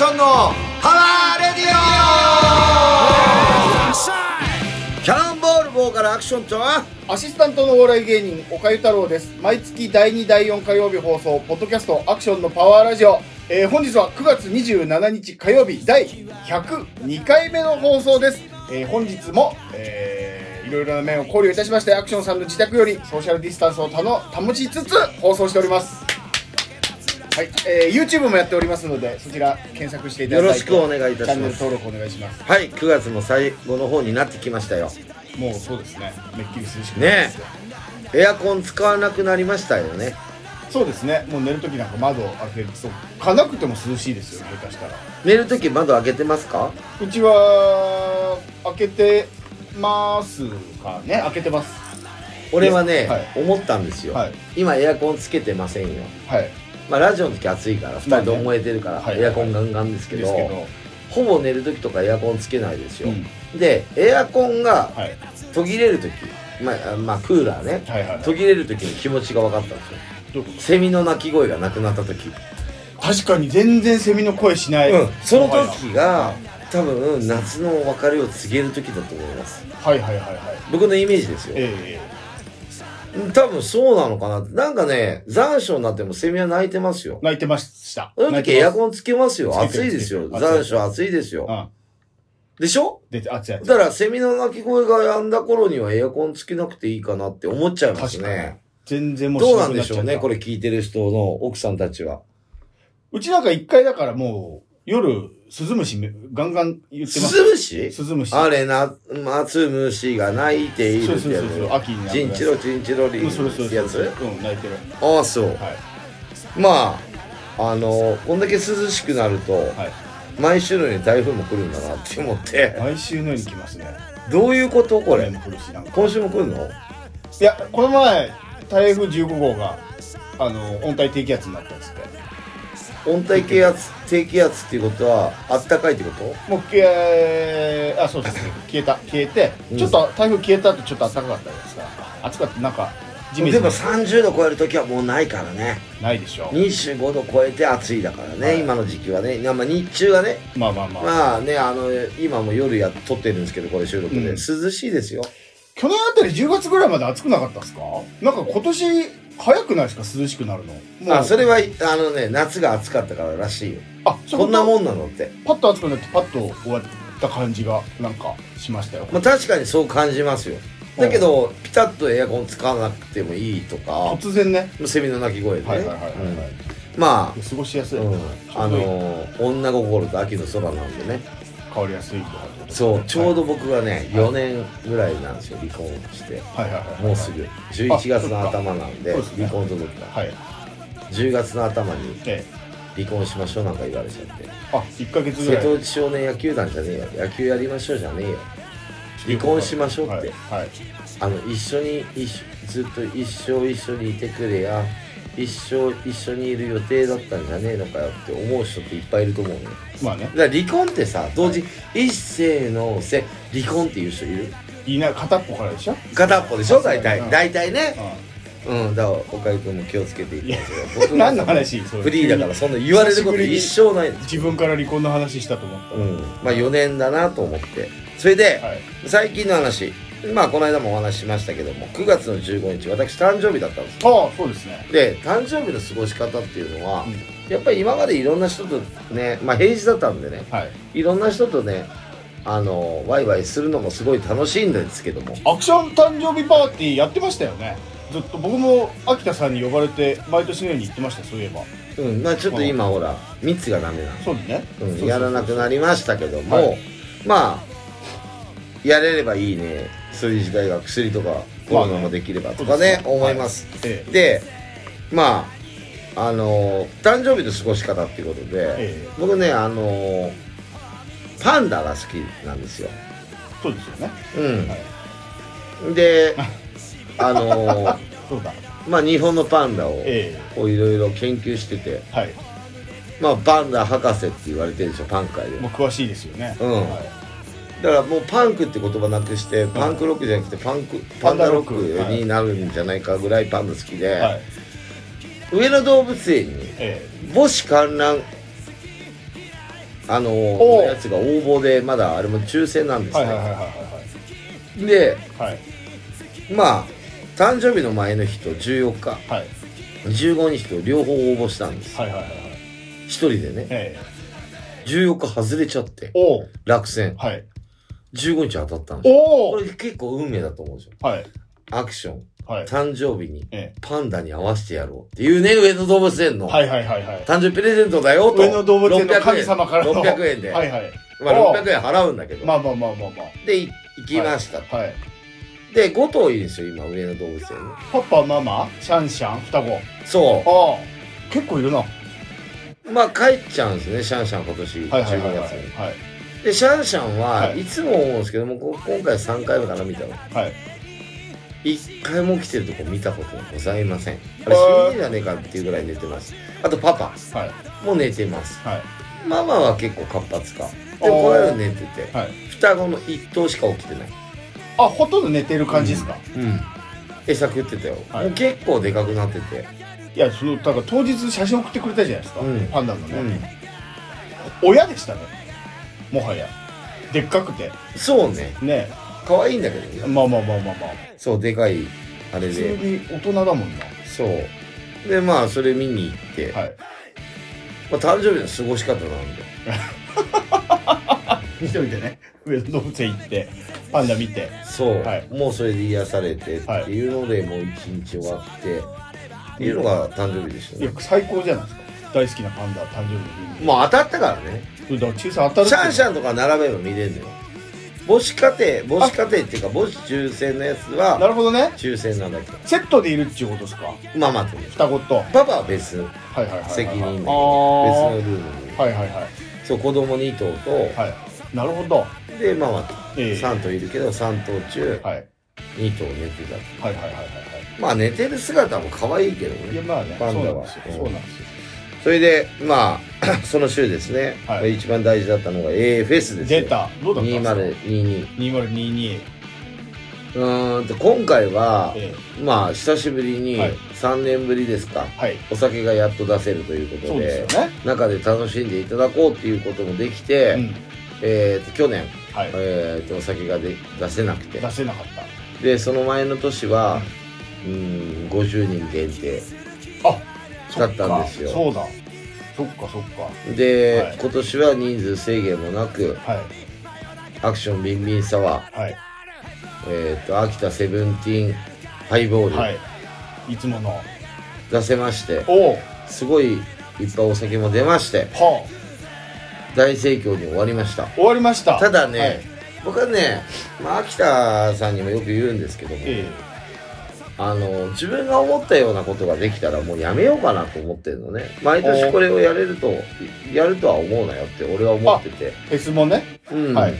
ションのパワーレディオ。キャノンボールボーカルアクションとはアシスタントのお笑い芸人岡ゆ太郎です。毎月第2第4火曜日放送ポッドキャストアクションのパワーラジオ、えー本日は9月27日火曜日第102回目の放送です、えー本日も、えーいろいろな面を考慮いたしましてアクションさんの自宅よりソーシャルディスタンスをたの保ちつつ放送しております。はい、えー YouTube もやっておりますのでそちら検索していただいてよろしくお願いいたします。チャンネル登録お願いします。はい。9月も最後の方になってきましたよ。もうそうですね。めっきり涼しくね。エアコン使わなくなりましたよね。そうですね。もう寝るときなんか窓を開けるとかなくても涼しいですよ下手したら。寝るとき窓開けてますか？うちは開けてますかね。開けてます。俺はね、はい。思ったんですよ、はい。今エアコンつけてませんよ。はいまあラジオの時暑いから2まあね。人とも燃えてるから、はいエアコンガンガンですけど,、ほぼ寝る時とかエアコンつけないですよ、うん。でエアコンがはい。途切れる時まあ、あまあクーラーね。途切れる時の気持ちが分かったんですよ。セミの鳴き声がなくなった時、と確かに全然セミの声しない、うん、その時がは多分夏の別れを告げる時だと思います。いはいはいはいはい。僕のイメージですよ。え多分そうなのかな。なんかね残暑になってもセミは鳴いてますよ。え泣いてました。その時エアコンンつけますよ。暑いですよ。残暑暑いですよ。うん。でしょ？出て熱いやつだからセミの鳴き声が止んだ頃にはエアコンつけなくていいかなって思っちゃいますね。全然もうどうなんでしょうねこれ聞いてる人の奥さんたちは。うちなんか一回だからもう夜スズムシめガンガン言ってます。スズムシスズムシあれな、松虫が鳴いているってやそうそうそうそう秋になつ。チンチロチンチロリってやつ？うん泣いてる。ああ、そう。はい。まあ、あの、こんだけ涼しくなると、はい。毎週のように台風も来るんだなって思って、毎週のように来ますね。どういうことこれ？今週も来るの？いやこの前台風15号があの温帯低気圧になったんですって温帯低圧、低気圧っていうことは、あったかいってこと？もう消えあそうですね。消えた。消えて、うん。ちょっと台風消えた後ちょっと暖かかったですか。暑かった。なんかジメジメ。でも30度超える時はもうないからね。ないでしょ25度超えて暑いだからね、はい。今の時期はね。まあ日中はね、まあまあまあ、まあね、あの、今も夜や、撮ってるんですけど、これ収録で。うん。涼しいですよ。去年あたり10月ぐらいまで暑くなかったですか？なんか今年早くないですか？涼しくなるの。もう。あ、それは、あのね、夏が暑かったかららしいよ。あこんなもんなのって。パッと暑くなってパッと終わった感じがなんかしましたよ。まあ確かにそう感じますよ。だけど、ピタッとエアコン使わなくてもいいとか、突然ね。セミの鳴き声でね。はいはいはいはい、はい。うん。ま過ごしやすい、あ、うん、あのー、女心と秋の空なんでね。変わりやすいそう、ちょうどど僕がね、4年ぐらいなんですよ、離婚して。はいはいはいもうすぐ。11月の頭なんで、ね。離婚届が。はい。10月の頭にええ。離婚しましょうなんか言われちゃって。あ1ヶ月ぐ瀬らい。戸内少年野球団じゃねえよ野球やりましょうじゃねえよ。離婚しましょうって、はい、はい。あの一緒にずっと一生一緒にいてくれや一生一緒にいる予定だったんじゃねえのかよって思う人っていっぱいいると思うのよ。まあね。だから離婚ってさ同時、一斉のせ離婚っていう人いる？いない片っぽからでしょ？片っぽでしょ？大体。うん。大体ね。ううん。だから岡井君も気をつけていきますよ僕ん何の話？それ。フリーだからそんな言われること一生ない。自分から離婚の話したと思った。うん。まあ4年だなと思って。それで、はい。最近の話まあこの間もお話ししましたけども9月の15日私誕生日だったんですよ。ああそうですね。で誕生日の過ごし方っていうのは、うん。やっぱり今までいろんな人とねまあ平日だったんでねはい。いろんな人とねあのワイワイするのもすごい楽しいんですけども。アクション誕生日パーティーやってましたよね。ずっと僕も秋田さんに呼ばれて毎年のように行ってましたそういえば。うんまあちょっと今ほら密がダメなのそうですね、うん、やらなくなりましたけども、はい。まあやれればいいねそういう時代が薬とかコロナもできればとかね,、思います、えでまああの誕生日の過ごし方っていうことで、ええ。僕ねあのパンダが好きなんですよ。そうですよね。うん、はい。で あのまあ日本のパンダをえこういろいろ研究しててえはい。まあパンダ博士って言われてるでしょパン界で。詳しいですよね。うん。はいだからもうパンクって言葉なくしてパンクロックじゃなくてパンクパンダロックになるんじゃないかぐらいパンダ好きで、はい。上野動物園にえ母子観覧あのおうやつが応募でまだあれも抽選なんですね、ではいはいまあ誕生日の前の日と14日。はい。15日と両方応募したんです。一人でね。え14日外れちゃって落選。はい15日当たったんですよ。おおこれ結構運命だと思うんですよ。はい。アクション。はい。誕生日にえパンダに合わせてやろうっていうね上野動物園の。えはいはいはいはい。誕生日プレゼントだよと。上野動物園の神様からの。600円で、はいはい。まあ、おう。600円払うんだけど、まあまあまあまあまでい行きました、あはい。で5頭いるんですよ今上野動物園。にパパママシャンシャン双子。そああ。結構いるな。まあ帰っちゃうんですねシャンシャン今年。12いはいはいはい。月に、はいでシャンシャンははい。いつも思うんですけどもこ今回3回目かな見たの。はい。1回も来てるとこ見たことがございません。あれ CD じゃねえかっていうぐらい寝てます。あとパパ。はい。も寝てます。はい。ママは結構活発か。でこの間寝てて。はい。双子の1頭しか起きてない。あほとんど寝てる感じですか、うん。餌食ってたよ、はい。もう結構でかくなってて。いやそのだから当日写真送ってくれたじゃないですか、うん。パンダのね、うん。親でしたねもはや。でっかくて。そうね。ね。可愛いんだけどね。まあまあまあまあまあ。そうでかいあれ普通でに大人だもんな。そう。でまあそれ見に行って、はい。まあ、誕生日の過ごし方なんで。一人でね。上野動物園行ってパンダ見て。そう、はい。もうそれで癒されてっていうので、もう一日終わって。っていうのが誕生日でしたいやね最高じゃないですか。大好きなパンダ誕生日の日に。もう当たったからねそれだ当たるシャンシンャンとか並べば見れるのよ。母子家庭母子家庭っていうか母子抽選のやつなはるほどね。抽選なんだけど。セットでいるっていうことですか？ママという双子と。はいパパは別。はいはいはいはい責任だけあど別のールールに。はいはいはい。そう子供2頭と、はい。なるほど。でママと。ええ。3頭いるけど3頭中はい。2頭寝てたはいはいはいはいはまあ寝てる姿も可愛いけどね。いいやまあね。パンダは。そうなんですよ。そうなんですよそれでまあ その週ですね、はい。一番大事だったのが AFS ですよ。出た。どうだったんですか？2022 2022うーんと今回はえまあ久しぶりにはい。3年ぶりですか、えはい。お酒がやっと出せるということでね。中で楽しんでいただこうっていうこともできて、うん。えーと去年、はい。えーとお酒がで出せなくて。出せなかった。でその前の年はうん。50人限定。あだったんですよ。そうだ。そっかそっか。で、はい。今年は人数制限もなくはい。アクションビンビンサワー、はい。えー、と秋田セブンティーンハイボール、はい。いつもの。出せましてすごいいっぱいお酒も出ましては大盛況に終わりました。あ終わりました。ただね、はい。僕はね、まあ、秋田さんにもよく言うんですけども、えあの自分が思ったようなことができたらもうやめようかなと思ってるのね。毎年これをやれるとやるとは思うなよって俺は思ってて、えフェスもね？うん。はい。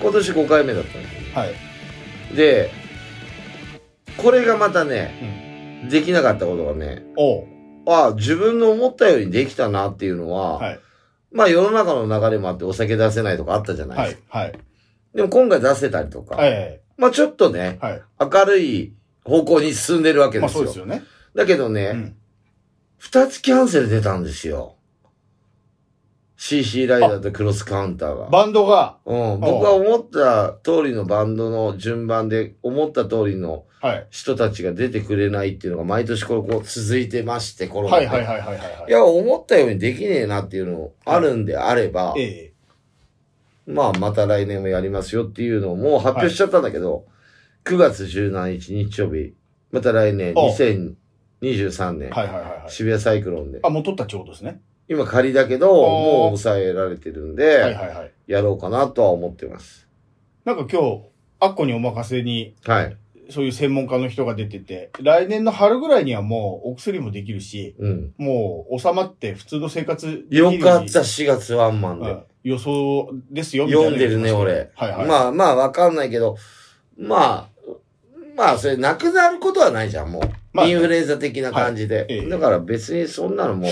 今年5回目だったんですよはい。でこれがまたね、できなかったことがねあ自分の思ったようにできたなっていうのは、はい。まあ世の中の流れもあってお酒出せないとかあったじゃないはですか。いはい。でも今回出せたりとか、はい。まあちょっとね、はい。明るい方向に進んでるわけまあですよ。そうですよね。だけどね、うん。二、つキャンセル出たんですよ。CC ライダーとクロスカウンターが。バンドが。うん、僕が思った通りのバンドの順番で、思った通りのはい。人たちが出てくれないっていうのが毎年これこう続いてまして、コロナで。はいはいはいはいはいはい。いや、思ったようにできねえなっていうのあるんであれば、ええ。まあ、また来年もやりますよっていうのをもう発表しちゃったんだけど、9月17日日曜日、また来年お2023年、はいはいはいはい。渋谷サイクロンで、あもう取ったってことですね。今仮だけど、おもう抑えられてるんで、はいはいはい。やろうかなとは思ってます。なんか今日アッコにお任せにはい。そういう専門家の人が出てて来年の春ぐらいにはもうお薬もできるしうん。もう収まって普通の生活できるよかった、4月ワンマンで。はい予想ですよみたいな。読んでるね、俺。はいはい。まあまあ、わかんないけど、まあ、まあ、それ、なくなることはないじゃん、もう。まあインフルエンザ的な感じで。はいええだから別にそんなのもう、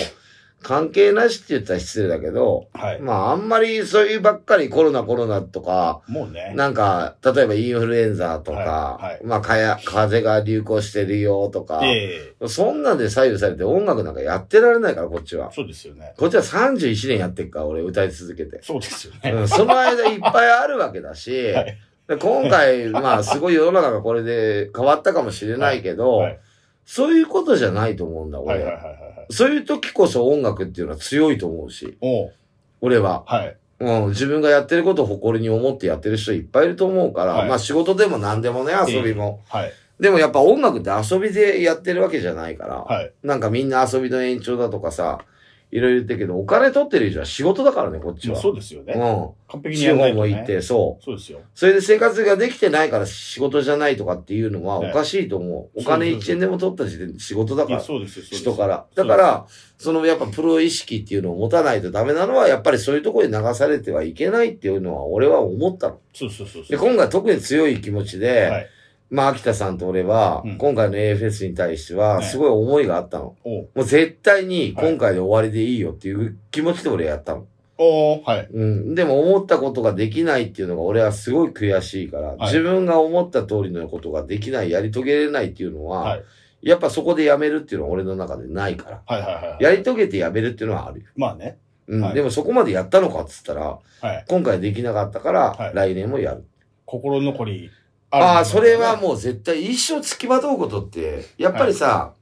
関係なしって言ったら失礼だけど、はい。まああんまりそういうばっかりコロナコロナとか、もうね。なんか、例えばインフルエンザとか、はいはいまあかや、風邪が流行してるよとか、ええそんなんで左右されて音楽なんかやってられないから、こっちは。そうですよね。こっちは31年やってっから、俺歌い続けて。そうですよね。うん、その間いっぱいあるわけだし、はいで今回、まあすごい世の中がこれで変わったかもしれないけど、はい。そういうことじゃないと思うんだ、俺。はいはいはいはいはい。そういう時こそ音楽っていうのは強いと思うし、おう俺は。はい。うん、自分がやってることを誇りに思ってやってる人いっぱいいると思うから、はいまあ仕事でも何でもね、遊びも。はい。でもやっぱ音楽って遊びでやってるわけじゃないから、はい。なんかみんな遊びの延長だとかさ、いろいろ言ってるけど、お金取ってる以上は仕事だからね、こっちは。そうですよね。うん。完璧に地やらないと、ね。方も行って、そう。そうですよ。それで生活ができてないから仕事じゃないとかっていうのははいおかしいと思う。おそう金1円でも取った時点で仕事だから。そうですよ。そうです人から。だから、そのやっぱプロ意識っていうのを持たないとダメなのは、やっぱりそういうところに流されてはいけないっていうのは俺は思ったの。そうそうそうで、そう。今回特に強い気持ちで、はい。まあ、秋田さんと俺は、うん今回の AFS に対しては、はいすごい思いがあったの。おうもう絶対に今回で終わりでいいよっていう気持ちで俺やったの。おうはい。うん。でも思ったことができないっていうのが俺はすごい悔しいから、い自分が思った通りのことができない、やり遂げれないっていうのは、はい。やっぱそこでやめるっていうのは俺の中でないから。はいはいはい。やり遂げてやめるっていうのはあるよ。まあね。うん。はいでもそこまでやったのかっつったら、はい。今回できなかったから、はい来年もやる。心残りああ、それはう。もう絶対一生付きまとうことって、やっぱりさ、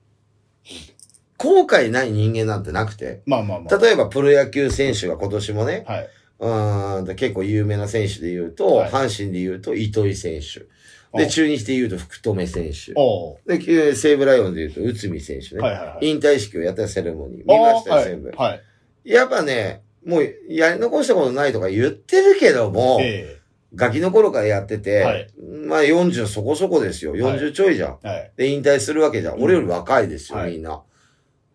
後悔ない人間なんてなくて、まあまあまあ。例えばプロ野球選手が今年もね、はい。うーん、結構有名な選手で言うと、はい阪神で言うと糸井選手。で、お中日で言うと福留選手。で、西武ライオンズで言うと内海選手ね。はいはいはい。引退式をやったセレモニー。見ましたよ、はい全部。はい。やっぱね、もうやり残したことないとか言ってるけども、えガキの頃からやってて、はいまあ40そこそこですよ。40ちょいじゃん。えはい。で、引退するわけじゃん。うん俺より若いですよ、はいみんな。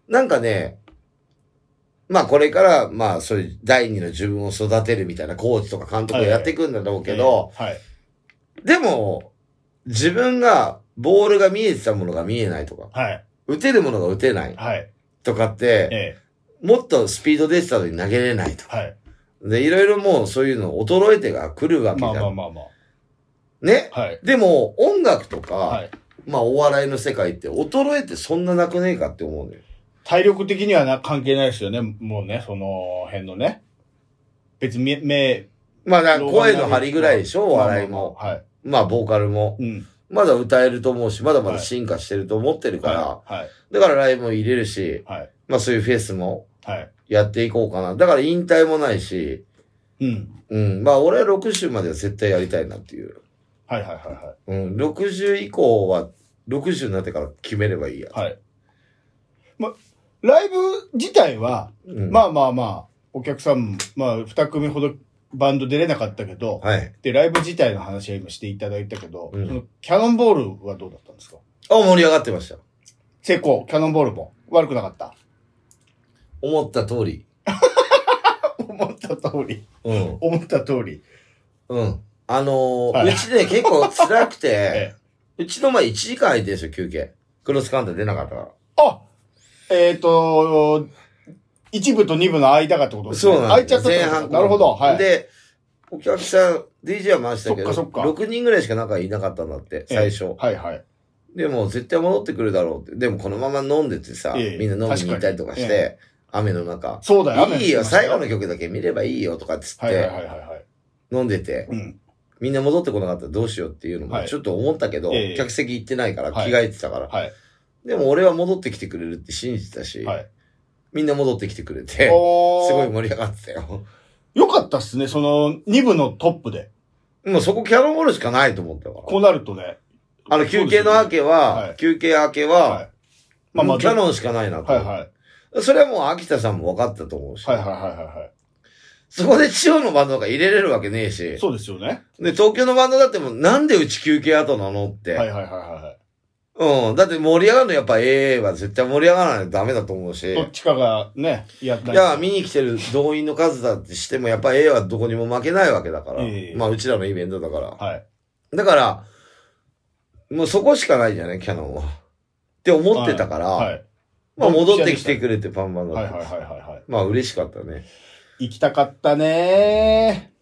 なんかね、まあこれから、まあそういう第二の自分を育てるみたいなコーチとか監督がやっていくんだろうけど。でも、自分が、ボールが見えてたものが見えないとか、はい。打てるものが打てないはい。とかって、えもっとスピード出てたのに投げれないとえ。はい。で、いろいろもうそういうの衰えてが来るわけじまゃん。あまあまあまね？あ。はい。でも、音楽とか、はい。まあお笑いの世界って衰えてそんななくねえかって思うのよ。体力的にはな関係ないですよね。もうね、その辺のね。別に目、目、まあだから声の張りぐらいでしょ、おまあ笑いも。はい。まあボーカルも。うん。まだ歌えると思うし、まだまだ進化してると思ってるから、はい。はい。だからライブも入れるし、はい。まあそういうフェスもはい。やっていこうかな。だから引退もないし、うん。うん。まあ俺は60までは絶対やりたいなっていう。はいはいはうん。60以降は、60になってから決めればいいや。いはい。はい。ま、ライブ自体は、うん、まあまあまあ、お客さんも、まあ、二組ほどバンド出れなかったけど、はい。で、ライブ自体の話は今していただいたけど、うんそのキャノンボールはどうだったんですか？あ、盛り上がってました。成功、キャノンボールも悪くなかった。思った通り。思った通り。うん。思った通り。うん。あのーはいうちね、結構辛くて、えうちの前1時間空いてるんですよ、休憩。クロスカント出なかったから。あえっ、と、一部と二部の間がってことですね。そうなん空いちゃったってこと前半なるほど。はい。で、お客さん、DJ は回したけど、そっかそっか6人ぐらいしか中いなかったんだって、最初。はいはい。でも、絶対戻ってくるだろうって。でも、このまま飲んでてさ、ええみんな飲みに行ったりとかして、雨の中。そうだよ、いいよ、最後の曲だけ見ればいいよとかっつって、はいはいはいはいはい。飲んでて、うん。みんな戻ってこなかったらどうしようっていうのもはいちょっと思ったけど、ええ客席行ってないから、はい着替えてたから。はい。でも俺は戻ってきてくれるって信じてたし、はい。みんな戻ってきてくれて、すごい盛り上がってたよ。よかったっすね、その二部のトップで。もうそこキャノンボールしかないと思ったから。こうなるとね。あの休憩の明けは、はい休憩明けはは、い。まあまあ、キャノンしかないなと。はいはい。それはもう秋田さんも分かったと思うし、はいはいはいはいはそこで地方のバンドとか入れれるわけねえしい。、そうですよね。で、東京のバンドだってもうなんでうち休憩後なのって、はいはいはいはい。うん。だって盛り上がるのやっぱ AA は絶対盛り上がらないとダメだと思うし、どっちかがね、やったいや、見に来てる動員の数だってしても、やっぱ A はどこにも負けないわけだから。ええまあ、うちらのイベントだから。はい。だから、もうそこしかないじゃない、キャノンは。って思ってたから、はい。まあ戻ってきてくれてパンパンだった。はいはいはいはいはい。まあ嬉しかったね。行きたかったねえー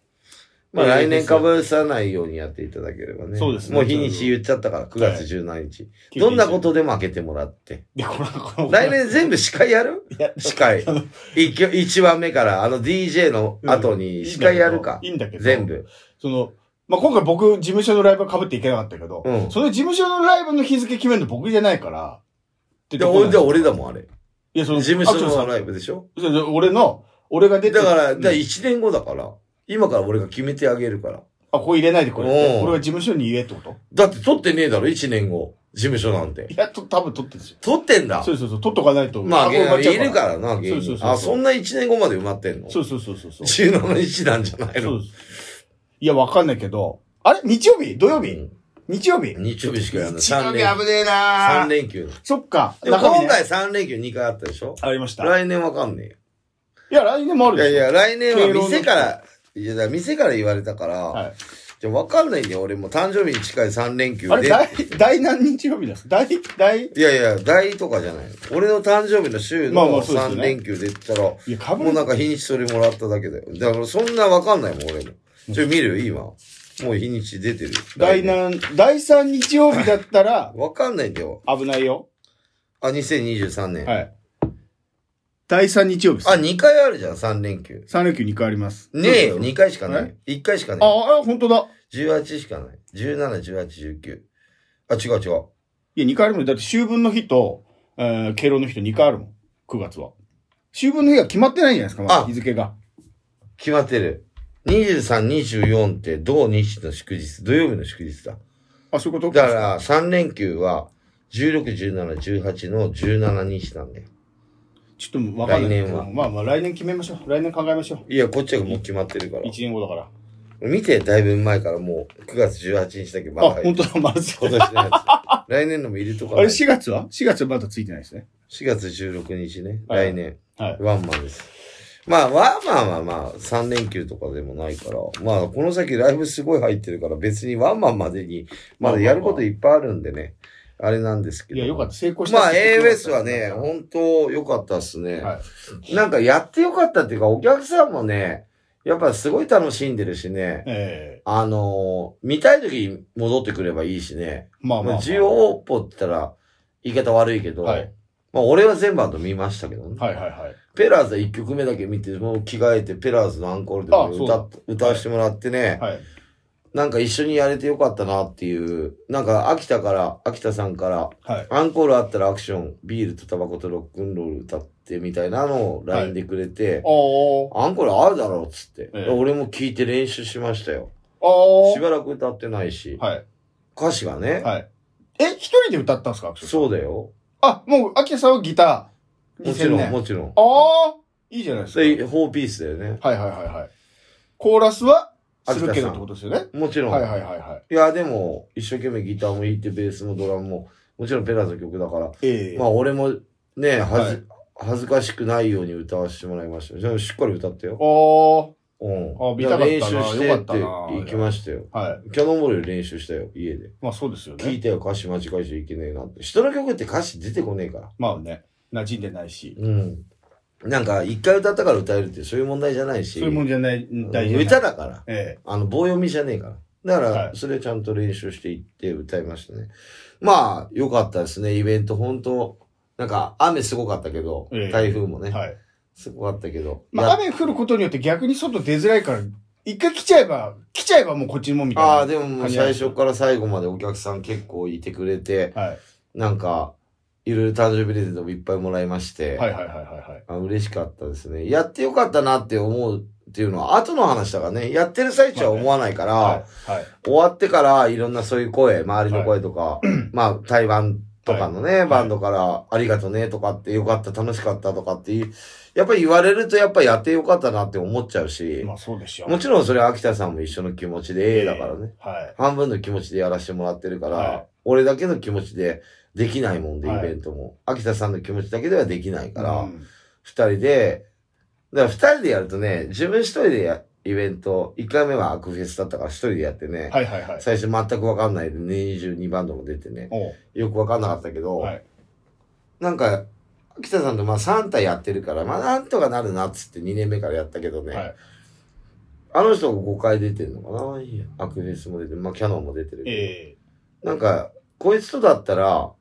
まあ来年かぶさないようにやっていただければね。そうですねもう日にち言っちゃったから、9月17日。どんなことでも開けてもらって。いや、この、この、来年全部司会やる？いや、司会。一番目から、あの DJ の後に司会やるかい。いんだけど。全。部。その、まあ、今回僕、事務所のライブ被っていけなかったけど、うんその事務所のライブの日付決めるの僕じゃないから、ってで、とこなん俺でですよ俺だもん、あれ。いや、その、事務所のライブでしょ？俺の、俺が出てだから、うんだ1年後だから、今から俺が決めてあげるから。あ、ここ入れないでこれって。うん俺が事務所に言えってこと？だって撮ってねえだろ、1年後。事務所なんてい。や、と、多分取ってるんですよ。撮ってんだ？そうそうそう、取っとかないと。まあ、これ埋まっちゃういるからな、芸人。そうそうそうそうあ、そんな1年後まで埋まってんの？そうそうそうそうそう。17日なんじゃないの？そうです。いや、わかんないけど、あれ？日曜日？土曜日、うん日曜日？日曜日しかやらない。日曜3連日危ねえな三連休。そっか。でも今回3連休2回あったでしょ？ありました。来年わかんねいや、来年もあるえよ。いでしょやいや、来年は店から、いや、店から言われたから、はい。じゃわかんないんだよ、俺も誕生日に近い3連休あれ、で。大、大何日曜日です大、大、いやいや、大とかじゃない。俺の誕生日の週のまあまあそうですよ3ね連休で言ったら、いや、かぶもうなんか日にちそれもらっただけだよ。だからそんなわかんないもん、俺も。ちょ、見る？今。もう日にち出てる。大何、第三日曜日だったら、わかんないんだよ。危ないよ。あ、2023年。はい。第三日曜日です。あ、2回あるじゃん、3連休。三連休2回あります。ねえよ、2回しかなえい。1回しかない。あ、あ、本当だ。18しかない。17、18、19。あ、違う違う。いや、2回あるもん。だって、秋分の日と、えー、敬老の日と2回あるもん。9月は。秋分の日が決まってないんじゃないですか、まだあ日付が。決まってる。23、24って土日の祝日、土曜日の祝日だ。あ、そういうこと？だから、3連休は、16、17、18の17日なんだよ。ちょっとわかんない。来年はまあまあ、来年決めましょう。来年考えましょう。いや、こっちはもう決まってるから1。年後だから。見て、だいぶ前からもう、9月18日だけまあ、だ入る。本当だ、まず。今年のやつ。来年のも入れとかあれ、ない。4月は ?4 月はまだついてないですね。4月16日ね。はい来年。はい。ワンマンです。まあ、ワンマンはまあ、3連休とかでもないから、まあ、この先ライブすごい入ってるから、別にワンマンまでに、まだやることいっぱいあるんでね、あれなんですけど。いや、よかった。成功したまあ、って言って AOS はね、本当良かったっすね。はい。なんかやって良かったっていうか、お客さんもね、やっぱすごい楽しんでるしね、えあのー見たい時に戻ってくればいいしね。えまあまあ、まあ。需要オーポって言ったら、言い方悪いけど、はいまあ俺は全バンド見ましたけどね。はいはいはい。ペラーズは1曲目だけ見て、もう着替えて、ペラーズのアンコールで歌っ歌わせてもらってね、はい。なんか一緒にやれてよかったなっていう、なんか秋田から、秋田さんから、はい。アンコールあったらアクション、ビールとタバコとロックンロール歌ってみたいなのを LINE でくれて、おー。アンコールあるだろうっつって、ええ俺も聞いて練習しましたよ。しばらく歌ってないし、はい。歌詞がね、はい。え、一人で歌ったんですか？そうだよ。あ、もう、秋田さんはギター。もちろん、2000年もちろん。ああいいじゃないですか。で、フォーピースだよね。はいはいはいはい。コーラスは、するけどってことですよね。もちろん。はいはいはいはい。いや、でも、一生懸命ギターも弾いて、ベースもドラムも、もちろんペラーズの曲だから、ええまあ俺もね、はず、はい恥ずかしくないように歌わせてもらいましたよ。じゃあしっかり歌ったよ。おー。うん。あ見たかっ練習してって行きましたよ。はい。キャノンボール練習したよ、家で。まあそうですよね。聞いたよ、歌詞間違えちゃいけねえなって。人の曲って歌詞出てこねえから。まあね、馴染んでないし。うん。なんか、一回歌ったから歌えるってそういう問題じゃないし。そういうもんじゃない、大事歌だから。えあの、棒読みじゃねえから。だかはら、それちゃんと練習していって歌いましたね。まあ、良かったですね、イベント。本当なんか、雨すごかったけど、ええ台風もね、えはい。すごかったけど。まあや雨降ることによって逆に外出づらいから、一回来ちゃえば、来ちゃえばもうこっちもみたいな。ああ、でももう最初から最後までお客さん結構いてくれて、はい。なんか、いろいろ誕生日プレゼントもいっぱいもらいまして、はいはいはいはいはい。あ嬉しかったですね。やってよかったなって思うっていうのは後の話だからね、やってる最中は思わないから、はい。はい。終わってからいろんなそういう声、周りの声とか、まあ台湾とかのね、いバンドからありがとうねとかってよかった、楽しかったとかっていう、やっぱり言われるとやっぱやってよかったなって思っちゃうし、まあそうでしょう。もちろんそれは秋田さんも一緒の気持ちで A だからね。はい。半分の気持ちでやらせてもらってるから、はい俺だけの気持ちでできないもんで、はいイベントも。秋田さんの気持ちだけではできないから、うん二、人で、だから二人でやるとね、自分一人でや、イベント、一回目はアクフェスだったから一人でやってね、はいはいはい。最初全くわかんないで、22バンドも出てね、よくわかんなかったけど、はい。なんか、秋田さんとまあ3体やってるから、まあなんとかなるなっつって2年目からやったけどね。はい。あの人が5回出てるのかな？アクフェスも出てる。まあキャノンも出てるけど。えなんか、こいつとだったら、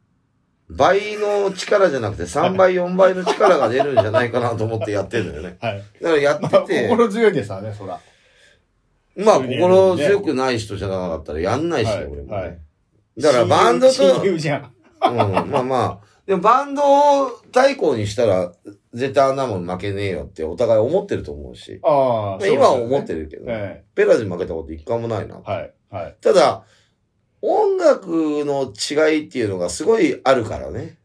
倍の力じゃなくて3倍、4倍の力が出るんじゃないかなと思ってやってるんだよね。え はい。だからやまあ、ってて、心強いですわね、そら。まあ心強くない人じゃなかったらやんないしね、はい俺もね。はいだからバンドと、親友じゃん。うん、まあまあ、でもバンドを対抗にしたら、絶対あんなもん負けねえよってお互い思ってると思うし。ああ、今は思ってる。るけど、えペラーズに負けたこと一回もないな。えはい。はい。ただ、音楽の違いっていうのがすごいあるからね。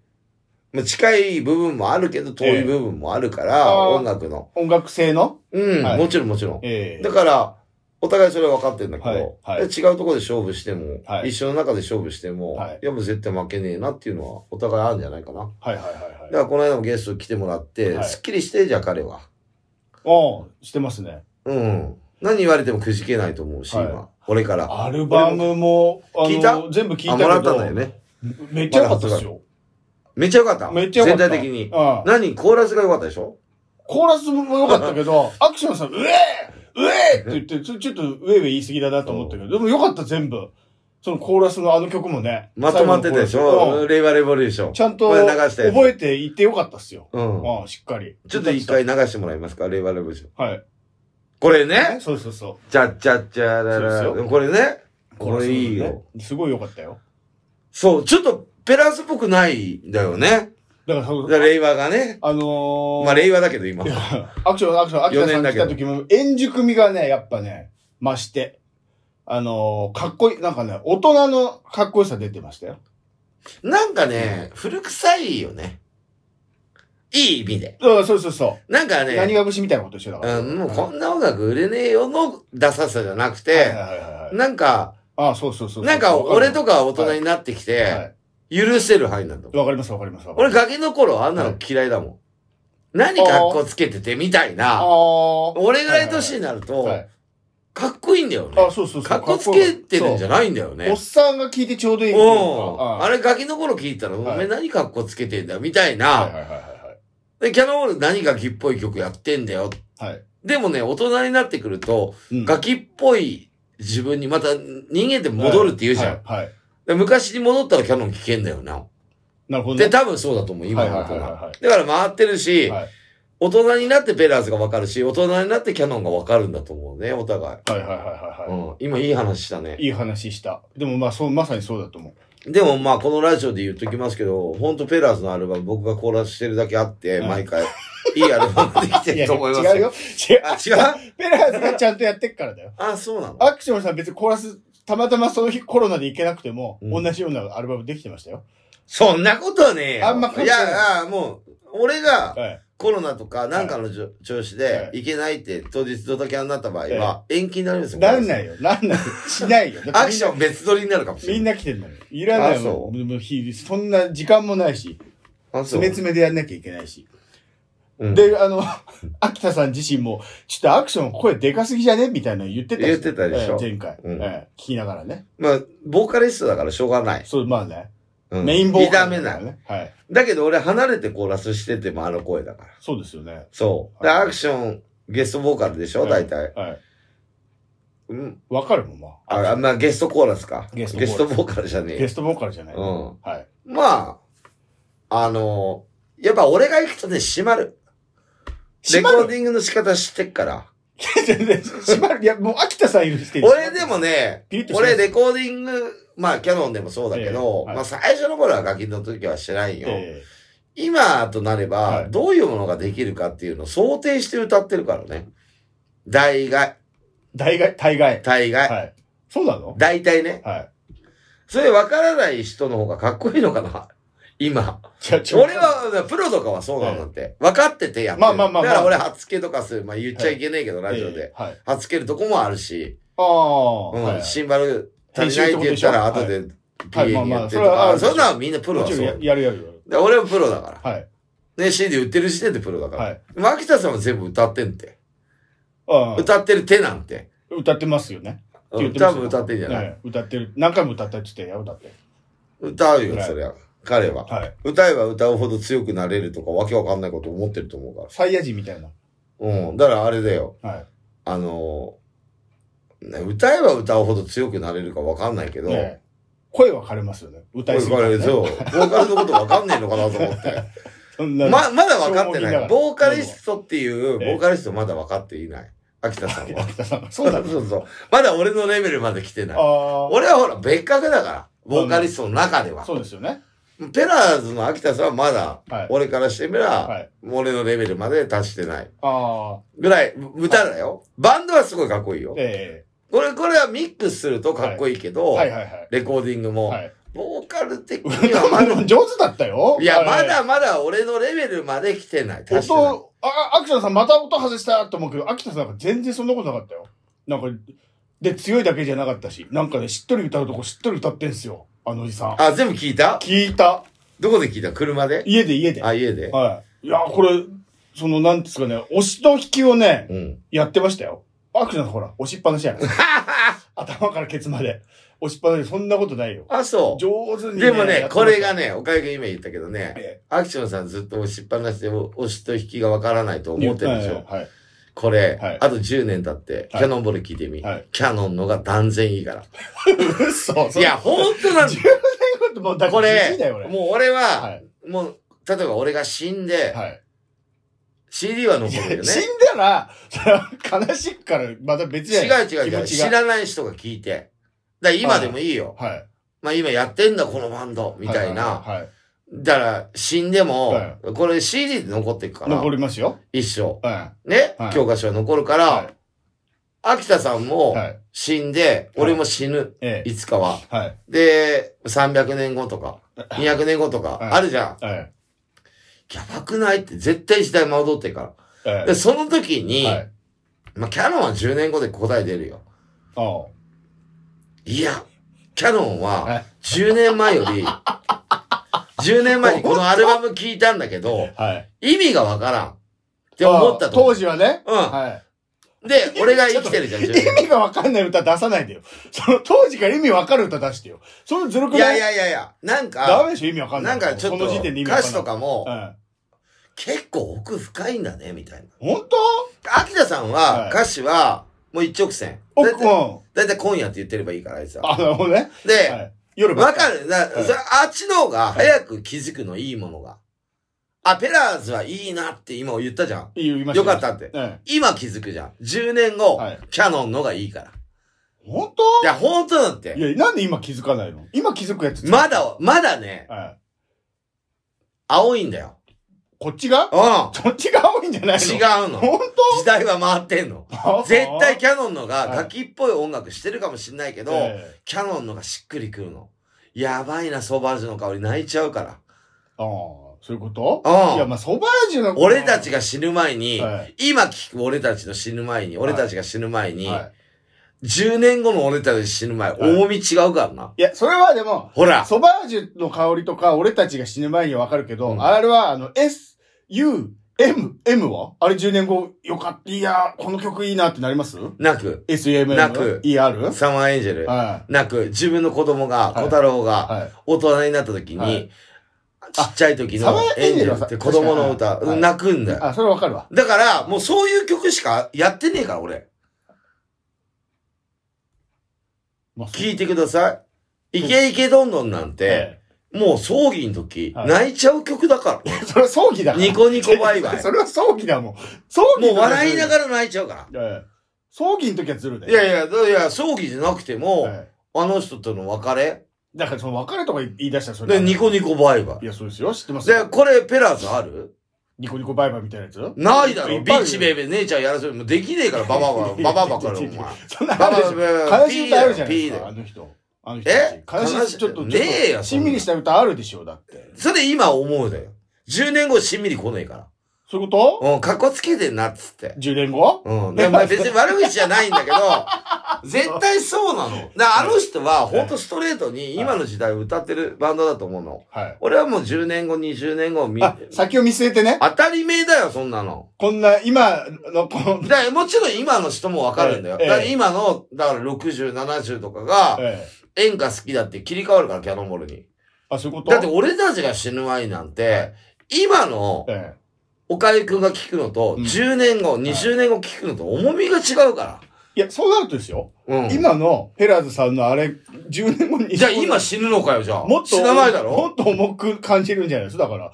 まあ近い部分もあるけど、遠い部分もあるから、あー音楽の。音楽性の？うん、はいもちろんもちろん。ええだから、お互いそれは分かってるんだけど、はいはいで違うところで勝負しても、はい一緒の中で勝負しても、はいやっぱ絶対負けねえなっていうのはお互いあるんじゃないかな。はいはいはいだからこの間もゲスト来てもらって、はいすっきりして、じゃあ彼は。おしてますね。うん。何言われてもくじけないと思うし、はい今。俺から。アルバムも、聞いた？あ、全部聞いたけど。もらったんだよね。めっちゃ良かったですよ。めっちゃ良かった。めっちゃ良かった。全体的に。うん。何？コーラスが良かったでしょ？コーラスも良かったけど、アクションさん、うえーうえーって言って、ちょっとウェイウェイ言い過ぎだなと思ったけど、でも良かった全部。そのコーラスのあの曲もね。まとまってたでしょ？令和レボリューション。ちゃんと覚えていって良かったっすよ。うん。うん、しっかり。ちょっと一回流してもらえますか？令和レボリューション。はい。これね？そうそうそう。ちゃっちゃっちゃらら。これね？これいいねよ。。すごい良かったよ。そう、ちょっとペラースっぽくないんだよね。だから令和がね。あのー、まあ令和だけど今。アクション、アクション、アキラさん四年だけど来た時も、円熟味がね、やっぱね、増して。あのー、かっこいい、なんかね、大人のかっこよさ出てましたよ。なんかね、古臭いよね。いい意味で。そうそうそうそう。なんかね、何が節みたいなこと一緒だから。うん、もうこんな音楽売れねえよのダサさじゃなくて。なんか、あそうそうそうそう。なんか俺とかか大人になってきはて、い。許せる範囲なんだ。わかりますわかります俺。ガキの頃あんなの嫌いだもん。何格好つけててみたいあな。あ俺ぐらいの年になると、はい。かっこいいんだよね。あ、そうそうそう。格好つけてるんじゃないんだよねおっ。さんが聞いてちょうどいいううん。か。あれガキの頃聞いたら、おはい前何格好つけてんだよ、みたいな。はいはいはいで、キャノンボール何ガキっぽい曲やってんだよ。はい。はい。でもね、大人になってくると、うんガキっぽい自分にまた人間って戻るって言うじゃん。はい。はいで昔に戻ったらキャノン聞けんだよな。で、なるほどね。多分そうだと思う、今の大人。はいはいはいはいだから回ってるし、はい大人になってペラーズがわかるし、大人になってキャノンがわかるんだと思うね、お互い。はいはいはいはいはうん。今いい話したね。い。いい話した。でもまあそう、まさにそうだと思う。でもまあこのラジオで言っときますけど、ほんとペラーズのアルバム僕がコーラスしてるだけあって、はい毎回、いいアルバムできてると思います 違うよ。違う。あ、違う？ペラーズがちゃんとやってっからだよ。あ、そうなの？アクションさん別にコーラス、たまたまその日コロナで行けなくても、うん同じようなアルバムできてましたよ。そんなことはねえよ。あんまいや、あもう、俺がはい。コロナとかなんかのじょ調子ではい行けないって当日ドタキャンになった場合は延期になりますよ。なんないよ。なんないよ。しないよ。アクション別撮りになるかもしれみんない。な来てんのよ。いらないあそもん。もう日そんな時間もないし、あ、そう詰め詰めでやんなきゃいけないし。うんで、あの、秋田さん自身も、ちょっとアクション声でかすぎじゃね？みたいなの言ってた言ってたでしょええ前回、聞きながらね。まあ、ボーカリストだからしょうがない。そう、まあね。うんメインボーカル二段目なの。だからね。はい。だけど俺離れてコーラスしててもあの声だから。そうですよね。そう。で、はいアクション、ゲストボーカルでしょ？大体。はい。うん。わかるもん、まあ。あ、まあゲストコーラスか。ゲストボーカルじゃねえよ。ゲストボーカルじゃない。うんはい。まあ、あの、やっぱ俺が行くとね、閉まる。レコ閉まる？ーディングの仕方知ってっから。閉まる。いや、もう秋田さんいる時点俺でもね俺レコーディング、まあキャノンでもそうだけど、ええはいまあ最初の頃はガキの時はしてないよ。え今となれば、はいどういうものができるかっていうのを想定して歌ってるからね。大概、え大概、大概？大概、はい。そうなの？大体ね。はい。それ分からない人の方がかっこいいのかな？今。俺、は、プロとかはそうなんだって。分かっててや。まあまあまあまあだから俺、はつけとかする。まあ言っちゃいけないけど、ラジオえで。えはい。はつけるとこもあるし、ああ、うん、はい。シンバル足りないって言ったら後で PA にやってとか、そんなのみんなプロもちろんやるやるやる。で俺はプロだから。はい。ね、CD 売ってる時点でプロだから。はい。でも秋田さんは全部歌ってんって。ああ歌ってる手なんて。歌ってますよね。多分歌ってんじゃない、ええ歌ってる。何回も歌ったって言ってたよ、だって。歌うよ、はいそりゃ。彼は。はい。歌えば歌うほど強くなれるとかわけわかんないこと思ってると思うから。サイヤ人みたいな。うん。だからあれだよ。はい。あの歌えば歌うほど強くなれるかわかんないけど、ね声は枯れますよね。歌いすぎねこれそう。ボーカルのことわかんねえのかなと思って。ま、まだ分かってない。ボーカリストっていう、ボええーカリストまだ分かっていない。秋田さんは。そうだ。そうそう。まだ俺のレベルまで来てない。俺はほら、別格だから。ボーカリストの中では。そうですよね。ペラーズの秋田さんはまだ、はい。俺からしてみれば、はい。俺のレベルまで達してない。ぐらい、歌だよ。バンドはすごいかっこいいよ。えこれ、これはミックスするとかっこいいけえど、はいはいはい。レコーディングも、はい。ボーカル的にはまだ、上手だったよ。いや、まだまだ俺のレベルまで来てない。達してない。音、あ、アクションさんまた音外したと思うけど、秋田さんなんか全然そんなことなかったよ。なんか、で、強いだけじゃなかったし、なんかね、しっとり歌うとこしっとり歌ってんすよ。あのおじさん。あ、全部聞いた？聞いた。どこで聞いた？車で？家で家で。あ、家ではい。いや、これ、その、なんですかね、押しと引きをね、うん。やってましたよ。アクションほら、押しっぱなしやん。頭からケツまで。押しっぱなし、そんなことないよ。あ、そ上手に、う。でもね、これがね、ね、おかゆが今言ったけどね、えアクションさんずっと押しっぱなしで押しと引きがわからないとえ思ってるでしょ。はい。これ、はいあと10年経って、キはいャノンボール聞いてみ。はいキャノンのが断然いいから。嘘いや、ほんとなんだ。そう、もう、だこれもう俺は、はい。もう、例えば俺が死んで、はい。CD は残るよね。死んだら、それは悲しくから、また別じゃない違う違う違う。知らない人が聞いて。だ今でもいいよ。はい。まあ今やってんだ、このバンド。みたいな。はい。だから、死んでも、はこれ CD で残っていくから、残りますよ。一生。はね、はい教科書は残るから、はい秋田さんい。もはい。死んで、俺も死ぬ。ええ。いつかは。はい。で、300年後とか、200年後とか、はいあるじゃん。はい。やばくないって絶対時代戻ってるから。えで、その時に、はい。まあ、キャノンは10年後で答え出るよ。あいや、キャノンあ。は。はい10年前より、10年前にこのアルバム聞いたんだけど、はい。意味がわからん。って思ったと思当時はね。う。うん。はで、俺が生きてるじゃん、い。10意年味がわかんない歌出さないでよ。その当時から意味わかる歌出してよ。そのずるくいない？やいやいやいや、なんダか、メでしょ？意味わかんな。ないんかちょっと歌。詞とかも、は結構奥深いんだね、みたいい。本当？な。秋田さんは、はい歌詞は、もう一直線。だ奥いたいも。だいたい今夜って言ってればいいから、あいつは。あ、なるほどね。で、はい。夜ばっかわかる。だそれあっちの方が早く気づくの、いいものが。あ、ペラーズはいいなって今言ったじゃん。り言いましたよかったって。え今気づくじゃん。10年後、はいキャノンのがいいから。え。本当？いや、本当だって。いや、なんで今気づかないの？今気づくやつ。まだ、まだね、はい。青いんだよ。こっちが？うそっちが多いんじゃないの？ん。違うの。本時代は回ってんの。当絶対キャノンのがはい楽器っぽい音楽してるかもしんないけど、ええキャノンのがしっくりくるの。やばいな、ソバージュの香り泣いちゃうから。ああ、そういうこと？うんいや、まあ、ソバージュの。俺たちが死ぬ前に、はい今聞く俺たちの死ぬ前に、俺たちが死ぬ前に、はい。10年後の俺たちが死ぬ前、はい重み違うからな。いや、それはでも、ほら、ソバージュの香りとか、俺たちが死ぬ前にはわかるけど、うんあれは、あの、S、U、M、M は？あれ10年後、よかった。いや、この曲いいなってなります？なく、?S、M、なく ER? サマーエンジェル、はなく、自分の子供が、はい小太郎い。が、はい。大人になった時に、はいちっちゃい時のサマーエンジェルって子供の歌、泣くんだよ。あ、それわかるわ。だから、もうそういう曲しかやってねえから、俺。まあ聞いてください。イケイケどんどんなんて、えもう葬儀の時、はい泣いちゃう曲だから それは葬儀だから。ニコニコバイバイ。それは葬儀だもん。葬儀もう笑いながら。ら泣いちゃうかええ葬儀の時はずるだら。よ。いやいや、いや、葬儀じゃなくても、ええあの人との別れだからその別れとか言い出したらそれで、ニコニコバイバいや、そうですよ。知ってますイ。で、よ。これ、ペラーズある？ニコニコバイバイみたいなやつ？ないだろ。ビッチベイビベー、姉ちゃんやらせる。もうできねえから、バババ、バババから、お前。そんなババ話バ、悲しい歌あるじゃないですか、あの人。あの人え？悲しい、ちょっと、ねえよちょっとしんみりした歌あるでしょ、だって。それ今思うだよ。10年後しんみり来ねえから。そういうこうん、かっこつけてんなっつってと。?10 年後？うん。で、まあ 別に悪口じゃないんだけど、絶対そうなの。だあの人は、ほんとストレートに今の時代を歌ってるバンドだと思うの。はい。俺はもう10年後、20年後見あ、先を見据えてね。当たり前だよ、そんなの。こんな、今の、この、だからもちろん今の人もわかるんだよ。ええだから今の、だから60、70とかがえ演歌好きだって切り替わるから、キャノンボールに。あ、そういうこと？だって俺たちが死ぬ前なんて、今のえ岡井くんが聞くのと、うん10年後、20年後聞くのと重みが違うかえ。いや、そうなるとですよ。ら。うん。今のペラーズさんのあれ、10年後に。じゃあ今死ぬのかよ、じゃあ。もっと、死なないだもろっと重く感じるんじゃないですだから、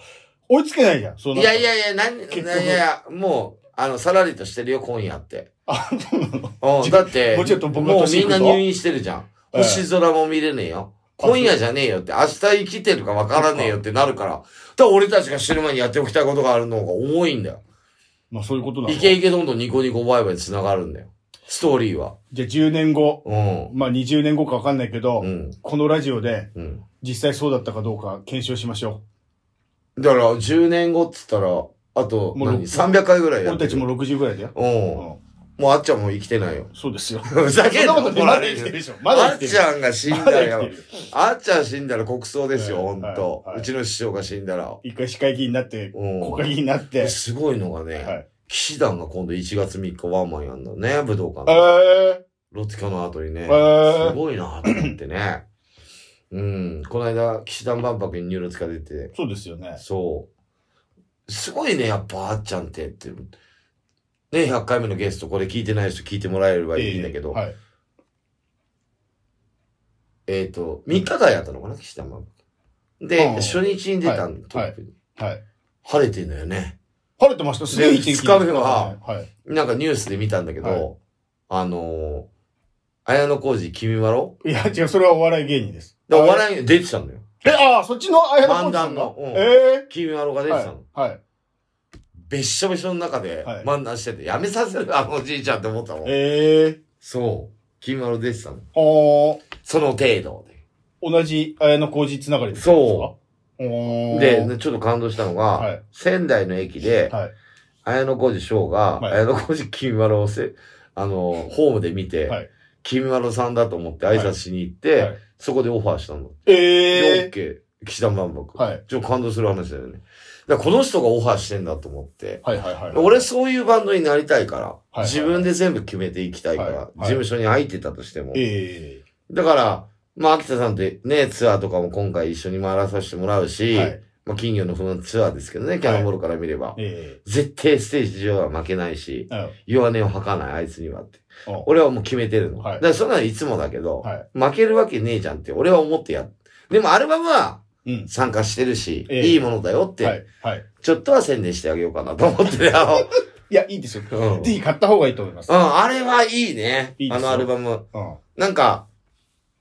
追いつけないじゃん。そういやいやいや、なん、いやいや、もう、あの、さらりとしてるよ、今夜って。あ、そうなのうん、だって、もうちょっと僕のもうみんな入院してるじゃん。ええ星空も見れねえよ。あ今夜じゃねえよって、明日生きてるかわからねえよってなるから。だから俺たちが死ぬ前にやっておきたいことがあるのが重いんだよ。まあそういうことなのイケイケどんどんニコニコバイバイに繋がるんだよ。ストーリーは。じゃあ10年後、うん。まあ20年後かわかんないけど、うん。このラジオでうん。実際そうだったかどうか検証しましょだから、10年後っつったら、あと、もう何 ?300 回ぐらう。いやってる。俺たちも60ぐらいだよ。うん。うんもうあっちゃんもう生きてないよ。そうですよ。ふざけんなこと怒られる。でしょ。まだあっ。ちゃんが死んまだよだ生きて。る。あっちゃん死んだら国葬ですよ、はいほんとうちの師匠が死んだら。一回市会議員になって、うん国会議員になって。ですごいのがはね、い。騎士団が今度1月3日ワンマンやんだね、武道館えで。ー、ロティカの後にね。えーすごいなと思ってね。うん。この間、氣志團万博にニューロティカ出て、そうですよね。そう。すごいね、やっぱあっちゃんってって。ね、100回目のゲスト、これ聞いてない人聞いてもらえればいいんだけど、えーはい。えっ、と、3日間やったのかな、氣志團万博。で、初日に出たの、はいトップに。はい。晴れてんのよね。晴れてました。すげえいい天気。で二日目ははい。なんかニュースで見たんだけど、はいあのー、綾小路君まろ？いや、違う、それはお笑い芸人です。でお笑いに出てたんだよ。え、ああ、そっちの綾野浩二さんが？漫談のうんえ君まろが出てたの。えはい。はい。べっしょべしょの中ではい漫談してて、やめさせるあのおじいちゃんって思ったもん。ええそう。君まろ出てたの。ー。その程度同じ綾野浩二つながりですか？そううで。で、ちょっと感動したのが、はい仙台の駅で、はい。綾小路翔が、はい綾小路君まろをせ、あの、ホームで見て、はい君まろさんだと思って挨拶しに行って、はいそこでオファーしたの。えで、え OK。岸田万博。はい。ちょっと感動する話だよね。だこの人がオファーしてんだと思って。はいはいはい。俺そういうバンドになりたいから、いはい自分で全部決めていきたいから、はいはい事務所に入ってたとしても。えだから、まあ、秋田さんってね、ツアーとかも今回一緒に回らさせてもらうえし、はい。まあ、金魚の不安ツアーですけどね、キャノンボールから見れば。え絶対ステージ上は負けないし、え弱音を吐かない、あいつにはって。うん俺はもう決めてるの。はいだからそんなのいつもだけど、はい。負けるわけねえじゃんって俺は思ってやっでもアルバムはうん。参加してるし、ええいいものだよって、はい。はい。ちょっとは宣伝してあげようかなと思ってね、あの、いや、いいですよ。うん。買った方がいいと思います。あれはいいね。いいあのアルバム。うん。なんか、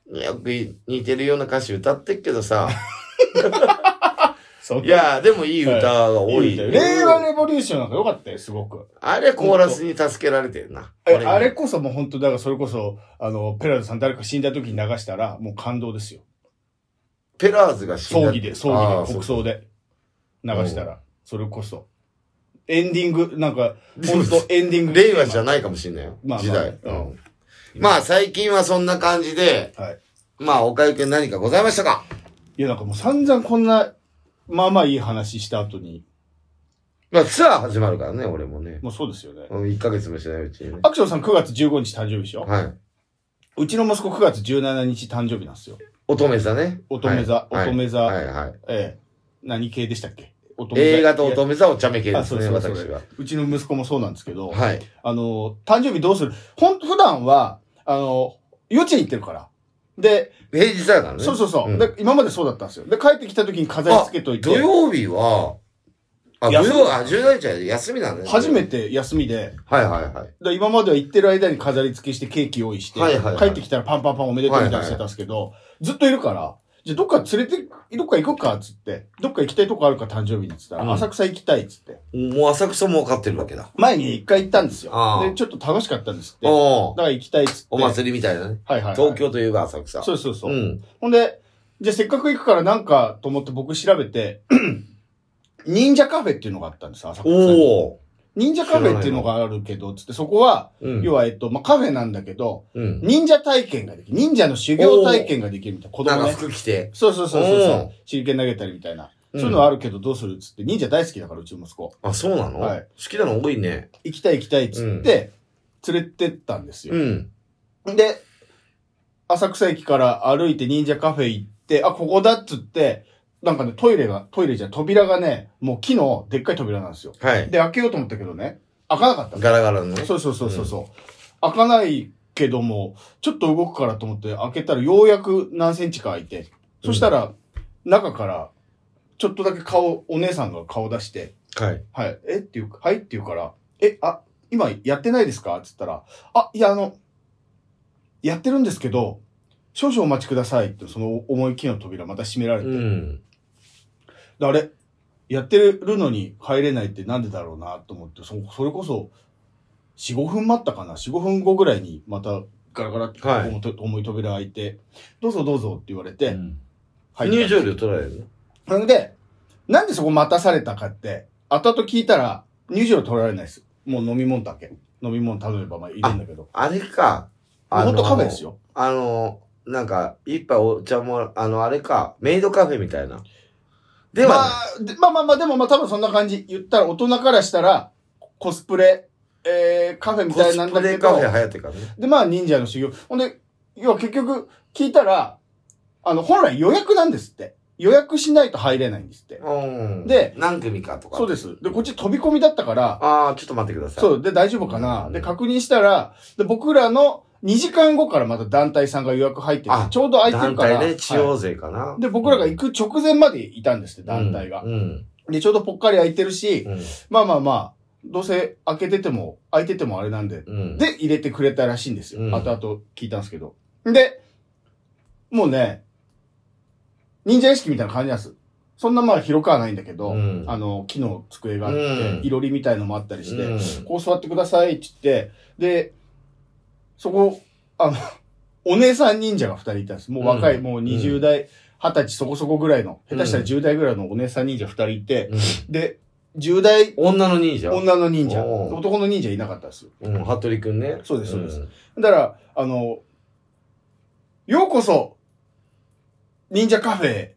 よく似てるような歌詞歌ってっけどさ、い、や、でもいい歌が多い。いい歌よ令和レボリューションなんか良かったよ、すごく。あれコーラスに助けられてるな。あれこそもう本当だからそれこそ、あの、ペラーズさん誰か死んだ時に流したら、もう感動ですよ。ペラーズが死んだ葬儀で、葬あー儀で、国葬で流したら、それこそ。エンディング、なんか、本当エンディング。令和じゃないかもしれないよ。まあまあ時代。ううんん。まあ最近はそんな感じで、はい。まあ岡ゆくん何かございましたか？いや、なんかもう散々こんな、まあまあいい話した後に、まあツアー始まるからね、俺もね。もうそうですよね。うん1ヶ月もしてないうちにね。アクションさん9月15日誕生日でしょ？はい。うちの息子9月17日誕生日なんですよ。乙女座ね。乙女座はい乙女座はいはい。ええ。何系でしたっけ？乙女座映画と乙女座お茶目系であ、すね、私は。うちの息子もそうなんですけど、はい。あの、誕生日どうする？ほん、普段は、あの、幼稚園行ってるから。で、平日だからね。そうそうそう、んで。今までそうだったんですよ。で、帰ってきた時に飾り付けといて土、曜日は、あ、土曜、あ、17日は休みなんだね。初めて休みで、はいはいはい。で今までは行ってる間に飾り付けしてケーキ用意して、はいはいはい帰ってきたらパンパンパンおめでとうみたいなしてたんですけど、ずっといるから、じゃあどっか連れて、どっか行こうかっつって、どっか行きたいとこあるか誕生日にっつったら、うん浅草行きたいっつって。もう浅草も分かってるわけだ。前に一回行ったんですよで、ちょっと楽しかったんですって。だから行きたいっつって。お祭りみたいなね。はいはい、はい。東京といえば浅草。そうそうそう。うん。ほんで、じゃあせっかく行くからなんかと思って僕調べて、忍者カフェっていうのがあったんです、浅草に。おー。忍者カフェっていうのがあるけど、つってそこは、うん。要はえっと、まあ、カフェなんだけど、うん。忍者体験ができる。忍者の修行体験ができるみたいな。子なんか供ね。服着て。そうそうそうそうそう。手裏剣投げたりみたいな。うんそういうのあるけどどうするっつって、忍者大好きだから、うちの息子。あ、そうなの？はい好きなの多いね。行きたい行きたいっつって、連れてったんですよ。うん。で、浅草駅から歩いて忍者カフェ行っって、あ、ここだっつって、なんかね、トイレが、トイレじゃ扉がね、もう木のでっかい扉なんですよ。はい。で、開けようと思ったけどね、開かなかったのガラガラのね。そうそうそうそうそう。開かないけども、ちょっと動くからと思って開けたらようやく何センチか開いて、そしたら、中から、ちょっとだけ顔、お姉さんが顔出して、はい。はい、え？っていうか、はい？って言うから、え、あ、今やってないですか？って言ったら、あ、いや、あの、やってるんですけど、少々お待ちくださいって、その重い木の扉また閉められて、うん。であれ、やってるのに入れないってなんでだろうなと思って、そそれこそ、4、5分待ったかな ?4、5分後ぐらいにまたガラガラってはい重い扉開いて、どうぞどうぞって言われて、うん入場料取られる？のそれで、なんでそこ待たされたかって、後々聞いたら、入場料取られないです。もう飲み物だけ。飲み物頼めばまあ入れるんだけど。あれか。ほんとカフェですよ。あの、なんか、一杯お茶も、あの、あれか、メイドカフェみたいな。でまはあ、でまあまあまあ、でもまあ多分そんな感じ。言ったら大人からしたら、コスプレ、えー、カフェみたいなんだけどスプレカフ、ェ流行ってからね。で、まあ、忍者の修行。ほんで、要は結局、聞いたら、あの、本来予約なんですって。予約しないと入れないんですって。うん。で何組かとか。そうです。で、こっち飛び込みだったから、ああ、ちょっと待ってください。そう、で、大丈夫かな、うんで、確認したら、で、僕らの2時間後からまた団体さんが予約入っててあ、ちょうど空いてる団から。体で地は方勢かな。いで、僕らが行く直前までいたんですって、団体が。うん。で、ちょうどぽっかり空いてるし、うん。まあまあまあ、どうせ開けてても、開いててもあれなんで、うん。で、入れてくれたらしいんですよ。うん後々聞いたんですけど。で、もうね、忍者屋敷みたいな感じなんです。そんなまあ広くはないんだけど、うんあの、木の机があって、うんいろりみたいのもあったりして、うんこう座ってくださいって言って、で、そこ、あの、お姉さん忍者が二人いたんです。もう若い、うん。もう20代、20歳そこそこぐらいの、下手したらうん10代ぐらいのお姉さん忍者二人いて、うん。で、10代女の忍者？女の忍者、男の忍者いなかったんです。よ。うん、服部くんね。そうですそうです。だから、あの、ようこそ、忍者カフェ、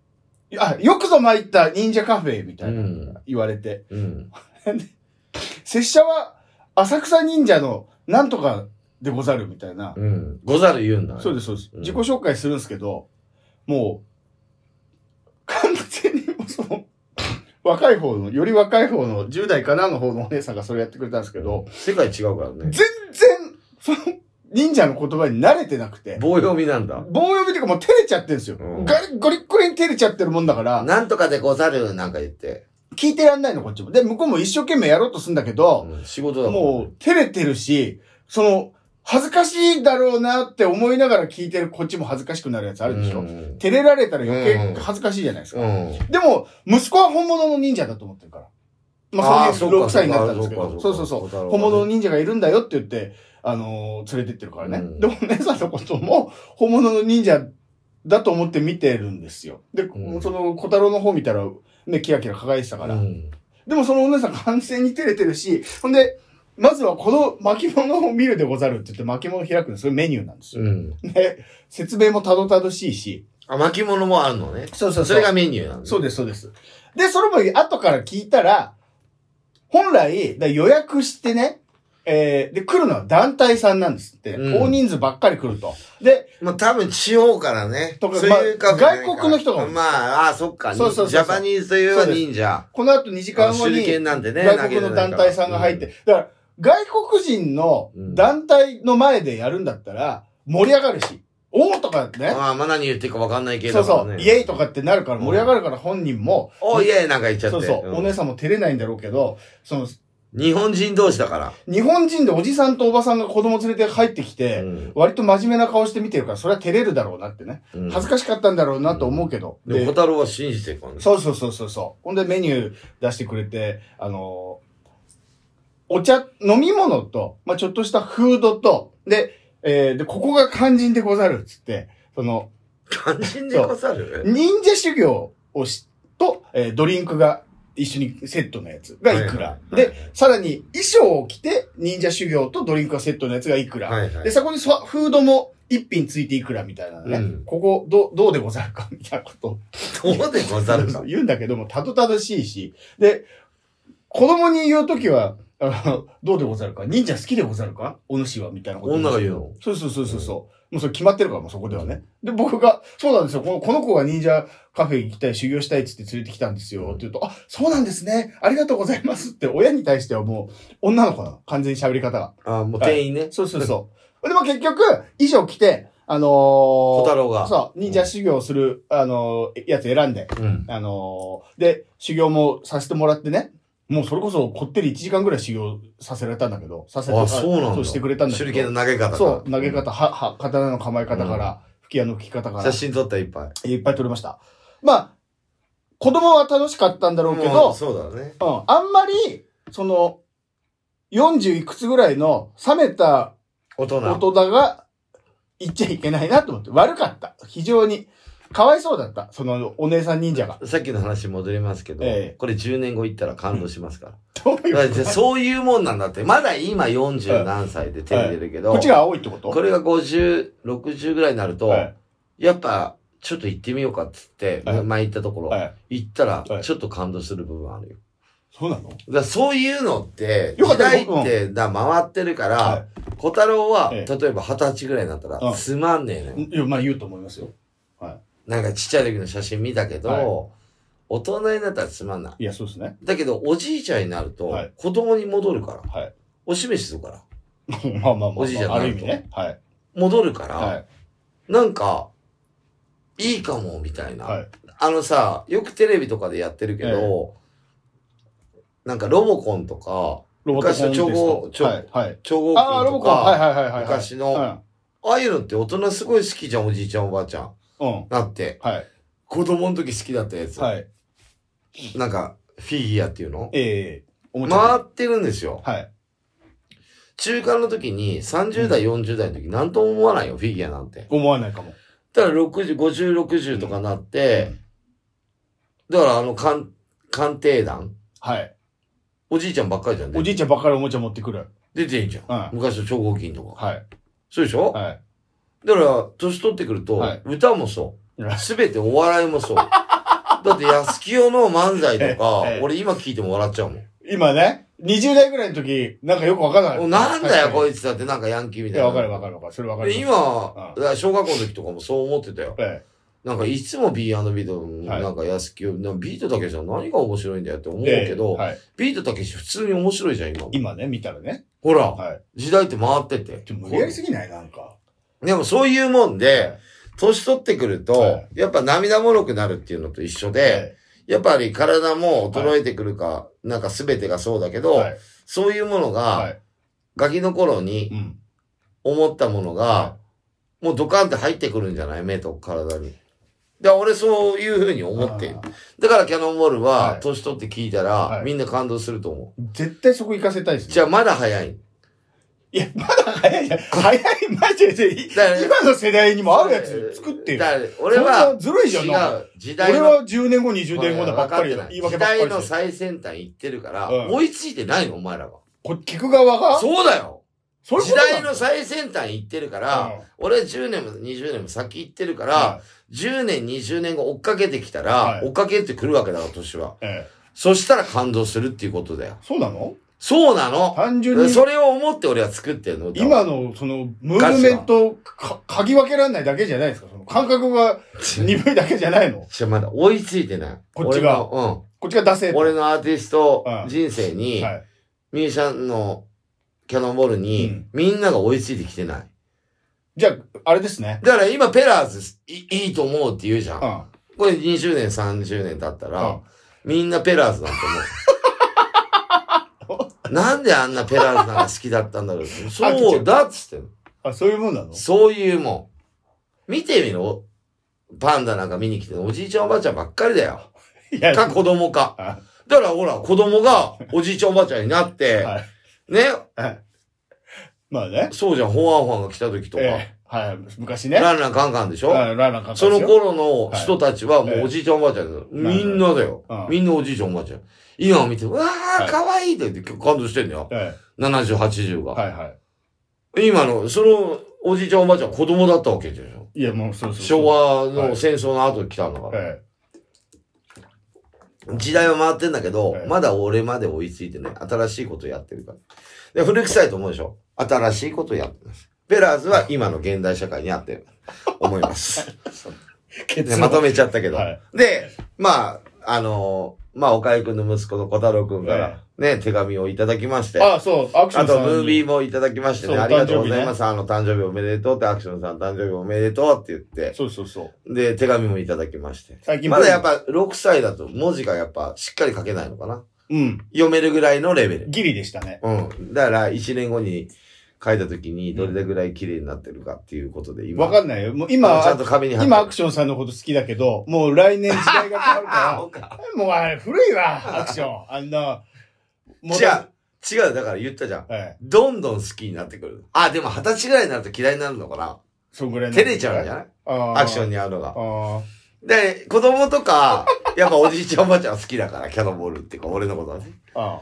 あ、よくぞ参った忍者カフェみたいなうん。言われて、うん。拙者は浅草忍者のなんとかでござるみたいな。うん。ござる言うんだね。そうです、そうです。うん自己紹介するんですけど、もう、完全にもうその、若い方の、より若い方の10代かなの方のお姉さんがそれやってくれたんですけど、世界違うからね。全然、その、忍者の言葉に慣れてなくて、棒読みなんだ。棒読みっていうかもう照れちゃってるんですよ。うんガリゴリッゴリに照れちゃってるもんだから、なんとかでござるなんか言って。聞いてらんないの、こっちも。で、向こうも一生懸命やろうとするんだけど、うん仕事だもう、照れてるし、その、恥ずかしいだろうなって思いながら聞いてるこっちも恥ずかしくなるやつああるでしょ、うん。照れられたら余うん計恥ずかしいじゃないですか。うん。でも、息子は本物の忍者だと思ってるから。まあ、そういう6歳になったんですけど、そうそうそう。本物の忍者がいるんだよって言って、あのー連れてってるからね。うんでも、お姉さんのことも、本物の忍者だと思って見てるんですよ。で、うんその、小太郎の方見たら、ね、キラキラ輝いてたから。うん。でもそのお姉さん完全に照れてるし、ほんで、まずはこの巻物を見るでござるって言って巻物を開くの、それメニューなんですよ。うん。で、説明もたどたどしいし。あ、巻物もあるのね。そうそうそれがメニューなんだ。そうです、そうです。で、それも後から聞いたら、本来、だ予約してね、えー、で、来るのは団体さんなんですって。うん大人数ばっかり来ると。で、まあ多分地方からね。とかそういうカフェじゃないまあ外国の人がまあ、ああ、そっか。そうそうそうそうジャパニーズという忍者。この後2時間後に、手裏剣なんてね。外国の団体さんが入って、だから、外国人の団体の前でやるんだったら、盛り上がるし、おーとかね。まあ、まあ何言ってるかわかんないけど。そうそう、イエイとかってなるからうん盛り上がるから本人も、おイエイなんか言っちゃって。そうそう、んお姉さんも照れないんだろうけど、その、日本人同士だから。日本人でおじさんとおばさんが子供連れて入ってきて、うん割と真面目な顔して見てるから、それは照れるだろうなってね。うん恥ずかしかったんだろうなと思うけど。でも、小太郎は信じてるからね。そうそうそうそうそう。ほんでメニュー出してくれて、あのーお茶、飲み物と、まあ、ちょっとしたフードと、で、えーで、ここが肝心でござるっつって、その、肝心でござる？忍者修行をし、と、えードリンクが一緒にセットのやつがいくら。はいはいはいで、さらに衣装を着て忍者修行とドリンクがセットのやつがいくら。はいはいで、そこにそフードも一品ついていくらみたいなのね。うんここ、どう、どうでござるかみたいなことをどうでござるか？言うんだけども、たどたどしいし。で、子供に言うときは、あの、どうでござるか？忍者好きでござるか？お主はみたいなこと女が言うの？そうそうそうそうそう。もうそれ決まってるから、もうそこではね。で、僕が、そうなんですよ。このこの子が忍者カフェ行きたい、修行したいっつって連れてきたんですよ。って言うと、あ、そうなんですね。ありがとうございますって、親に対してはもう、女の子なの。完全に喋り方が。あ、もう店員ね。そうそうそう。でも結局、衣装着て、あのー、小太郎がそう、忍者修行する、あのーやつ選んで、うん。あのーで、修行もさせてもらってね、もうそれこそこってり1時間ぐらい修行させられたんだけど、させてあ、そうなんだ。そうしてくれたんだけど。手裏剣の投げ方がそう、投げ方、は、は、刀の構え方から、吹き矢の吹き方から、写真撮ったいっぱい。いっぱい撮れました。まあ、子供は楽しかったんだろうけもどう、そうだね。うん、あんまり、その、40いくつぐらいの冷めた大人。大人が言っちゃいけないなと思って、悪かった。非常に。かわいそうだった。その、お姉さん忍者が。さっきの話戻りますけど、ええこれ10年後行ったら感動しますから。どういうそういうもんなんだって。まだ今40何歳でテレビ出るけど、こっちが青いってこと？これが50、60ぐらいになると、はいやっぱ、ちょっと行ってみようかっつって、はい前行ったところ、はい。行ったらは、いちょっと感動する部分あるよ。そうなの？だそういうのって、時代ってだ回ってるから、は小太郎は、え例えば二十歳ぐらいになったら、うんつまんねえのよ。い。いや、まあ言うと思いますよ。なんかちっちゃい時の写真見たけど、はい大人になったらつまんない。いや、そうですね。だけど、おじいちゃんになると、はい子供に戻るから。はい。おしめしするから。まあまあまあ、おじいちゃんある意味ね。はい。戻るから、はい。なんか、いいかも、みたいな。はい。あのさ、よくテレビとかでやってるけど、なんかロボコンとか、ロボ昔の超合超はい。はい。超合ああ、ロボコン。はいか、はいはいはい。昔のうん。ああいうのって大人すごい好きじゃん、おじいちゃんおばあちゃん。うん。なって、はい。子供の時好きだったやつ。はい。なんか、フィギュアっていうの？ええおもちゃ回ってるんですよ。はい。中間の時に30代、40代の時なんとも思わないよ、フィギュアなんて。思わないかも。だから60、50、60とかなって、だからあの、鑑、鑑定団？はい。おじいちゃんばっかりじゃん。おじいちゃんばっかりおもちゃ持ってくる。出てんじゃん。うん昔の超合金とか。はい。そうでしょ、はい。だから、年取ってくると、はい歌もそううん。すべてお笑いもそう。だって、安清の漫才とかええ、俺今聞いても笑っちゃうもん。今ね、20代ぐらいの時、なんかよくわかんなかった。なんだよ、こいいつだってなんかヤンキーみいや、たいな。わかるわかるわかる。それわかる。で、今、だから小学校の時とかもそう思ってたよ。えなんかいつも B&B と、はいなんか安清、なんかビートたけしは何が面白いんだよって思うえけど、ええはい。ビートたけし普通に面白いじゃん、今。今ね、見たらね。ほら、はい。時代って回ってて。ちょっと無理やりすぎない？なんか。でもそういうもんで、年取ってくると、はいやっぱ涙もろくなるっていうのと一緒で、えやっぱり体も衰えてくるか、なんか全てがそうだけど。そういうものが、はい。ガキの頃にうん。思ったものが、はもうドカンって入ってくるんじゃない目と体に。で、俺そういうふうに思ってるだからキャノンボールは、はい年取って聞いたら、はいみんな感動すると思う。絶対そこ行かせたいですね。じゃあまだ早い。いや、まだ早いじゃん。早い、マジで。今の世代にも合うやつ作ってよ。だから俺はな、ずるいじゃん。違う。時代の俺は10年後、20年後だばっかり言い訳ばっか時代の。最先端行ってるから、うん追いついてないの、お前らが。こ聞く側が？そうだよ時代の最先端行ってるから、うん俺は10年も20年も先行ってるから、は10年、20年後追っかけてきたら、はい追っかけてくるわけだから、年は。そしたら感動するっていうことだよ。そうなの？そうなの単純に、それを思って俺は作ってるの。今の、その、ムーブメントをか、嗅ぎ分けられないだけじゃないですかその感覚が鈍いだけじゃないのちょ、まだ追いついてない。こっちが俺のこっちが出せうん。俺のアーティストうん人生に、はい。ミュージシャンのキャノンボールに、うんみんなが追いついてきてない。じゃあ、あれですね。だから今ペラーズいいいと思うって言うじゃん。うん。これ20年、30年経ったら、うんみんなペラーズなんて思う。なんであんなペラーズなんか好きだったんだろう。そうだっつってあ、そういうもんなの？そういうもん。見てみろ。パンダなんか見に来て、おじいちゃんおばあちゃんばっかりだよ。いや、か子供か。あだからほら、子供がおじいちゃんおばあちゃんになって、はい。ね。はい。まあね。そうじゃん、ホアンホアンが来た時とか。ええはい。昔ね。ランランカンカンでしょ？はいラーランかかその頃の人たちはもはいうおじいちゃんおばあちゃんだよ。みんなだようん。みんなおじいちゃんおばあちゃん。今見て、うわはー、いかわいいって言って感動してんだよ。え70、80えが。はいはい。今の、そのおじいちゃんおばあちゃんは子供だったわけでしょ？いや、もうそうそう。昭和はいの戦争の後に来たんだから。え時代は回ってんだけどえ、えまだ俺まで追いついてない。新しいことやってるから。で、古臭いと思うでしょ？新しいことやってます。ペラーズは今の現代社会に合ってる。思います。まとめちゃったけど。はいで、まあ、あのーまあ、岡井くんの息子の小太郎くんからね、手紙をいただきまして。あ、そう、アクショあと、ンさんに。ムービーもいただきましてね、ありがとうございます。あの、誕生日おめでとうって、アクションさん誕生日おめでとうって言って、そうそうそう。で、手紙もいただきまして。最近まだやっぱ6歳だと文字がやっぱしっかり書けないのかな。うん。読めるぐらいのレベル。ギリでしたね。うん。だから、1年後に書いた時にどれぐらい綺麗になってるかっていうことで、今。わかんないよ。もう今、ちゃんと紙に今アクションさんのこと好きだけど、もう来年時代が変わるか、あそうからもうあれ古いわ、アクション。あんな、もうじゃあ、違う、だから言ったじゃん。はい。どんどん好きになってくる。あ、でも二十歳ぐらいになると嫌いになるのかなそんぐらいの照れちゃうんじゃない？あアクションに。に合うのが。あで、子供とか、やっぱおじいちゃんおばあちゃんは好きだから、キャノンボールっていうか、俺のことはね。あ。ああ。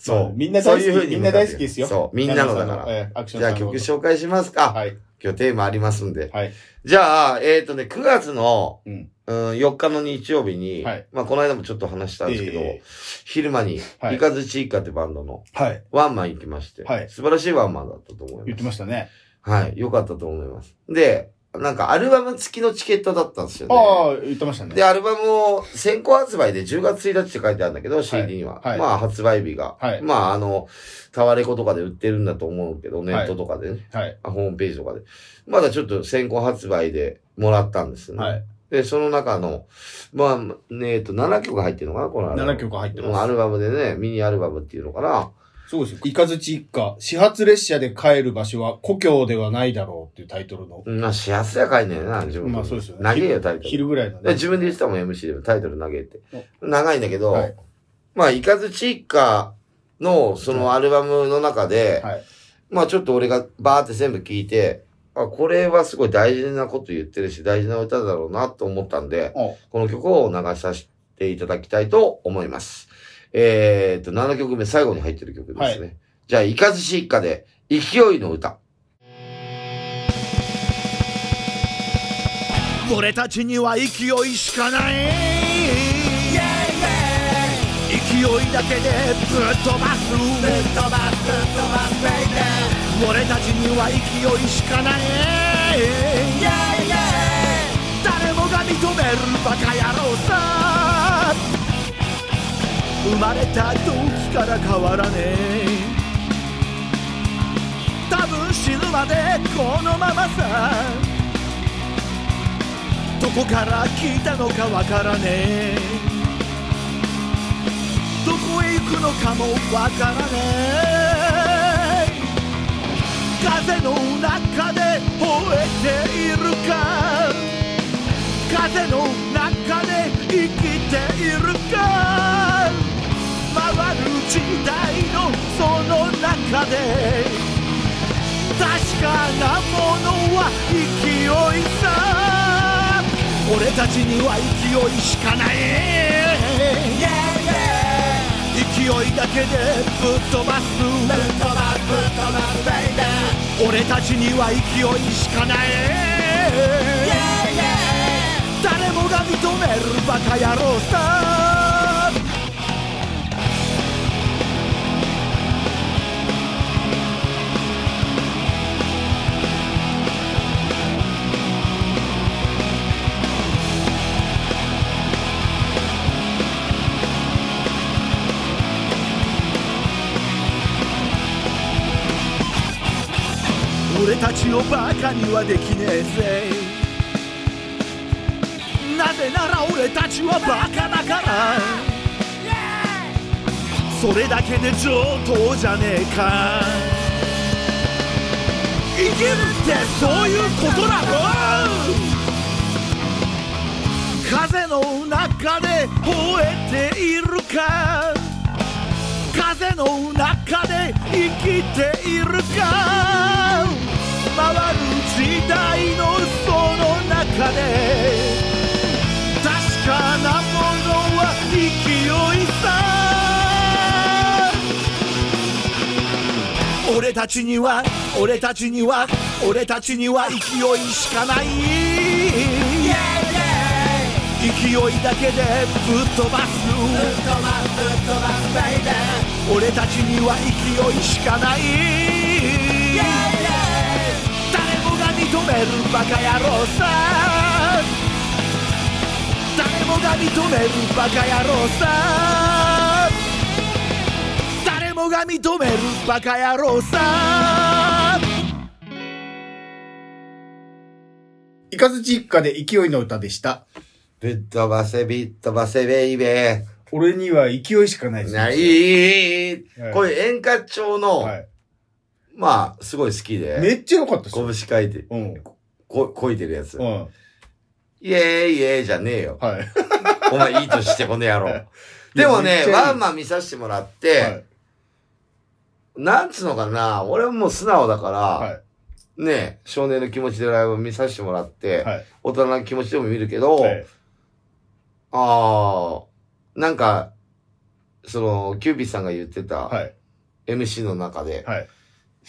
そう。みんな大好き。そういうみんな大好きですよ。そう。みんなのだから。じゃあ曲紹介しますか。はい。今日テーマありますんで。はい。じゃあ、えっ、とね、9月の、うん。うん、4日の日曜日に、はいまあ、この間もちょっと話したんですけど、ええ昼間に、はいイカズチイカってバンドのはい。ワンマン行きまして、はい素晴らしいワンマンだったと思い言ってます。ましたね。はい、良かったと思います。で、なんかアルバム付きのチケットだったんですよね。ああ、言ってましたね。で、アルバムを先行発売で10月1日って書いてあるんだけど、CD には。はいまあ、発売日が。はいまあ、あの、タワレコとかで売ってるんだと思うけど、ネットとかでね。はい。あホームページとかで。まだちょっと先行発売でもらったんですね。はい。で、その中の、まあ、ねえっと、7曲入ってるのかなこのアルバム。7曲入ってますアルバムでね、ミニアルバムっていうのかなそうですよ。イカズチ一家、始発列車で帰る場所は故郷ではないだろうっていうタイトルの。まあ、幸せやかいねんな、自分。まあそうですよね。長えよ、タイトル。昼ぐらいのでね。自分で言ってたもん、MC でもタイトル長えって。長いんだけど、はいまあ、イカズチ一家の、そのアルバムの中で、はい。まあちょっと俺がバーって全部聞いて、あ、これはすごい大事なこと言ってるし、大事な歌だろうなと思ったんで、おこの曲を流させていただきたいと思います。えーっと、7曲目、最後に入ってる曲ですね。じゃあ、イカズチ一家で、勢いの歌。俺たちには勢いしかない。勢いだけでぶっ飛ばすぶっ飛ばすぶっ飛ばす俺たちには勢いしかない。誰もが認めるバカ野郎さ生まれた時から変わらねえ。多分死ぬまでこのままさ。どこから来たのかわからねえ。どこへ行くのかもわからねえ。風の中で吠えているか。風の中で確かなものは勢いさ俺たちには勢いしかない。勢いだけでぶっ飛ばすぶっ飛ばすぶっ飛ばす俺たちには勢いしかない。誰もが認めるバカ野郎さ。俺たちをバカにはできねえぜ。なぜなら俺たちはバカだから。それだけで上等じゃねえか。生きるってそういうことだろ。風の中で吠えているか。風の中で生きているか。時代のその中で確かなものは勢いさ。俺たちには俺たちには俺たちには勢いしかない。勢いだけでぶっ飛ばす。俺たちには勢いしかないめるバカ野郎さ誰もが認めるバカ野郎さ誰もが認めるバカ野郎さイカズチ一家で勢いの歌でした。ぶっ飛ばせ、びっ飛ばせ、ベイベ俺には勢いしかないですー。ないい、はいこれ演歌調の、はい。まあ、すごい好きで。めっちゃ良かったっすよ。拳書いて、うん。こ、こいてるやつ。うん。イエーイイエーイじゃねえよ。はい。お前いいとしてこの野郎。でもねワンマン見させてもらって、はい。なんつうのかな、俺はもう素直だから、はい。ね、少年の気持ちでライブ見させてもらって、はい。大人の気持ちでも見るけど、はい。ああ、なんか、その、キューピーさんが言ってた、はい。MC の中で、はい。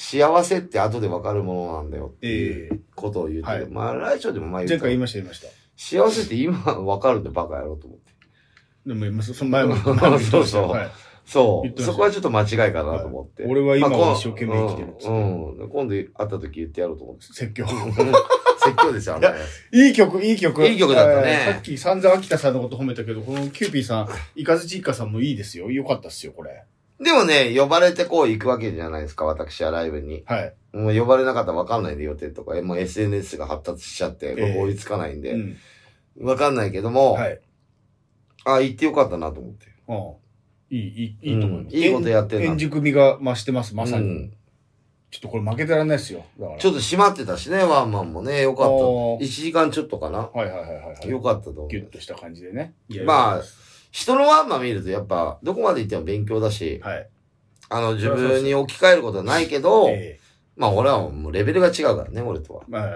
幸せって後で分かるものなんだよっていえうことを言ってて、はいまあ、ラジオでも前言った前回言いました、言いました。幸せって今分かるんだよ、バカ野郎と思って。でも今、そその前も、そうそうはい。そう。そこはちょっと間違いかなと思って。はい俺は今まあこん一生懸命生きてるっつってうん。うん今度会った時言ってやろうと思って。説教。説教ですよ、ね。いい曲、いい曲。いい曲だったねえーさっき散々秋田さんのこと褒めたけど、このキューピーさん、イカズチ一家さんもいいですよ。よかったっすよ、これ。でもね、呼ばれてこう行くわけじゃないですか、私はライブに。はい。もう呼ばれなかったら分かんないんで予定とか、もう SNS が発達しちゃって、ええ追いつかないんで、うん。分かんないけども、はい。あ、行ってよかったなと思って。うん。いい、いい、いいと思います。うんいいことやってんな円熟味が増してます、まさに。うんちょっとこれ負けてらんないですよ。ちょっと閉まってたしね、ワンマンもね、よかった。おー1時間ちょっとかな。はいはいはいはいはい。よかったと思う。ギュッとした感じでね。まあ人のワンマン見るとやっぱ、どこまで行っても勉強だし、たですあの、自分に置き換えることはないけど、はい。えまあ俺はもうレベルが違うからね、俺とは。えまあ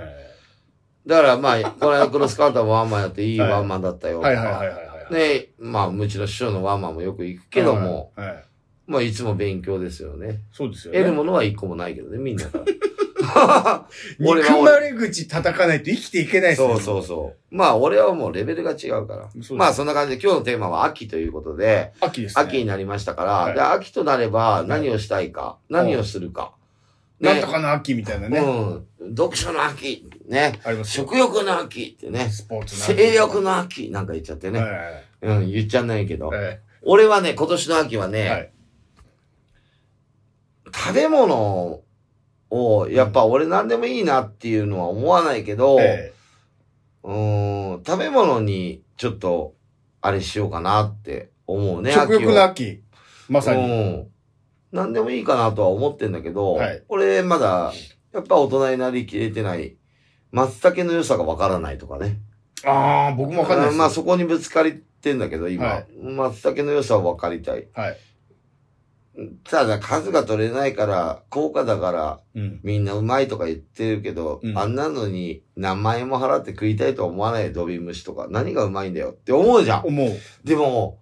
だからまあ、この間クロスカウンターもワンマンやっていいはいワンマンだったよとか。はいはいはいはいはい。ね、まあ、うちの師匠のワンマンもよく行くけども、はい。はいまあ、いつも勉強ですよね。そうですよね。得るものは一個もないけどね、みんなから。俺は憎まれ口叩かないと生きていけないですそうそうそう。まあ、俺はもうレベルが違うから。すまあ、そんな感じで今日のテーマは秋ということで、秋ですね。秋になりましたから、はいで秋となれば何をしたいか、何をするか。なんとかの秋みたいなね。うん。読書の秋、ね。ありますよ。食欲の秋ってね。スポーツの秋性欲の秋なんか言っちゃってね。はいうん、言っちゃんないけど。はいはい。俺はね、今年の秋はね、はい。食べ物を、やっぱ俺何でもいいなっていうのは思わないけど、えうーん、食べ物にちょっと、あれしようかなって思うね、え食欲の秋秋。まさを。うに。ん。何でもいいかなとは思ってんだけど、はい俺まだ、やっぱ大人になりきれてない、松茸の良さがわからないとかね。ああ、僕もわかんないです。まあそこにぶつかりてんだけど、今。はい松茸の良さを分かりたい。はい。ただ数が取れないから、高価だから、うん。みんなうまいとか言ってるけど、うんあんなのに何万円も払って食いたいとは思わないよ、ドビムシとか。何がうまいんだよって思うじゃん。思う。でも、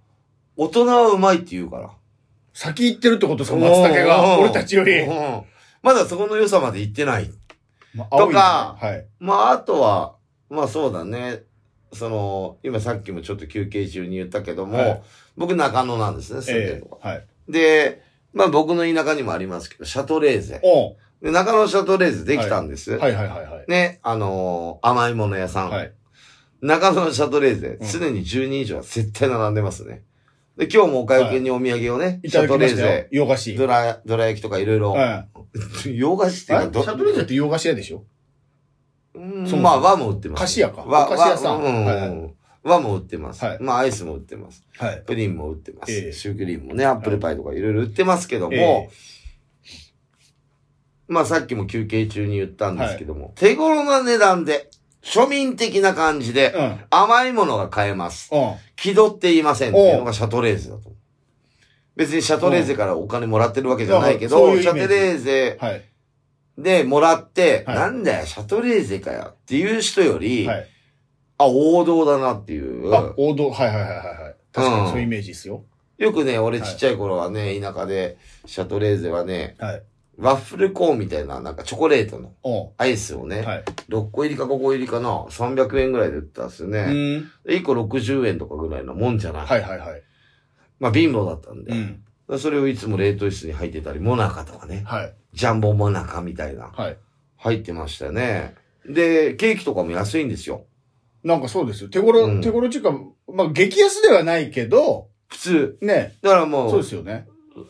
大人はうまいって言うから。先行ってるってことですか松茸が。うん俺たちよりう。んまだそこの良さまで行ってない。まとかはい。まあ、あとは、まあそうだね。その、今さっきもちょっと休憩中に言ったけども、はい僕中野なんですね、住んでるえとこ。えはい。で、まあ僕の田舎にもありますけど、シャトレーゼ。おで中野シャトレーゼできたんです。はいはいはいはい。ね、あのー甘いもの屋さん。はい。中野シャトレーゼ、うん常に10人以上は絶対並んでますね。で、今日もお会計にお土産をね、いただシャトレーゼ。、洋菓子。どら、どら焼きとかいろいろ。はい。洋菓子っていうか、あれ？シャトレーゼって洋菓子屋でしょ？うんそうまあ、和も売ってます。菓子屋か和、お菓子屋さん和うんはいう売ってます。はいまあ、アイスも売ってます。はい。プリンも売ってます。ええシュークリームもね、アップルパイとかいろいろ売ってますけども、えまあさっきも休憩中に言ったんですけども、手頃な値段で、庶民的な感じで、うん。甘いものが買えます。うん。気取っていませんっていうのがシャトレーゼだと。別にシャトレーゼからお金もらってるわけじゃないけど、うんそういうシャトレーゼはい。でもらって、はいなんだよ、シャトレーゼかよっていう人より、はい。あ、王道だなっていう。あ、王道。はいはいはいはいはい。確かうんにそういうイメージですよ。よくね、俺ちっちゃい頃はね、田舎で、シャトレーゼはね、はい。ワッフルコーンみたいな、なんかチョコレートのアイスをね、はい。6個入りか5個入りかな、300円ぐらいで売ったんですようね。ーん。で1個60円とかぐらいのもんじゃない。はいはいはい。まあ貧乏だったんで。うん。それをいつも冷凍室に入ってたり、モナカとかね。はい。ジャンボモナカみたいな。はい。入ってましたよね。で、ケーキとかも安いんですよ。なんかそうですよ。手頃、うん手頃っていうか、まあ、激安ではないけど、普通。ね。だからもう、そうですよね。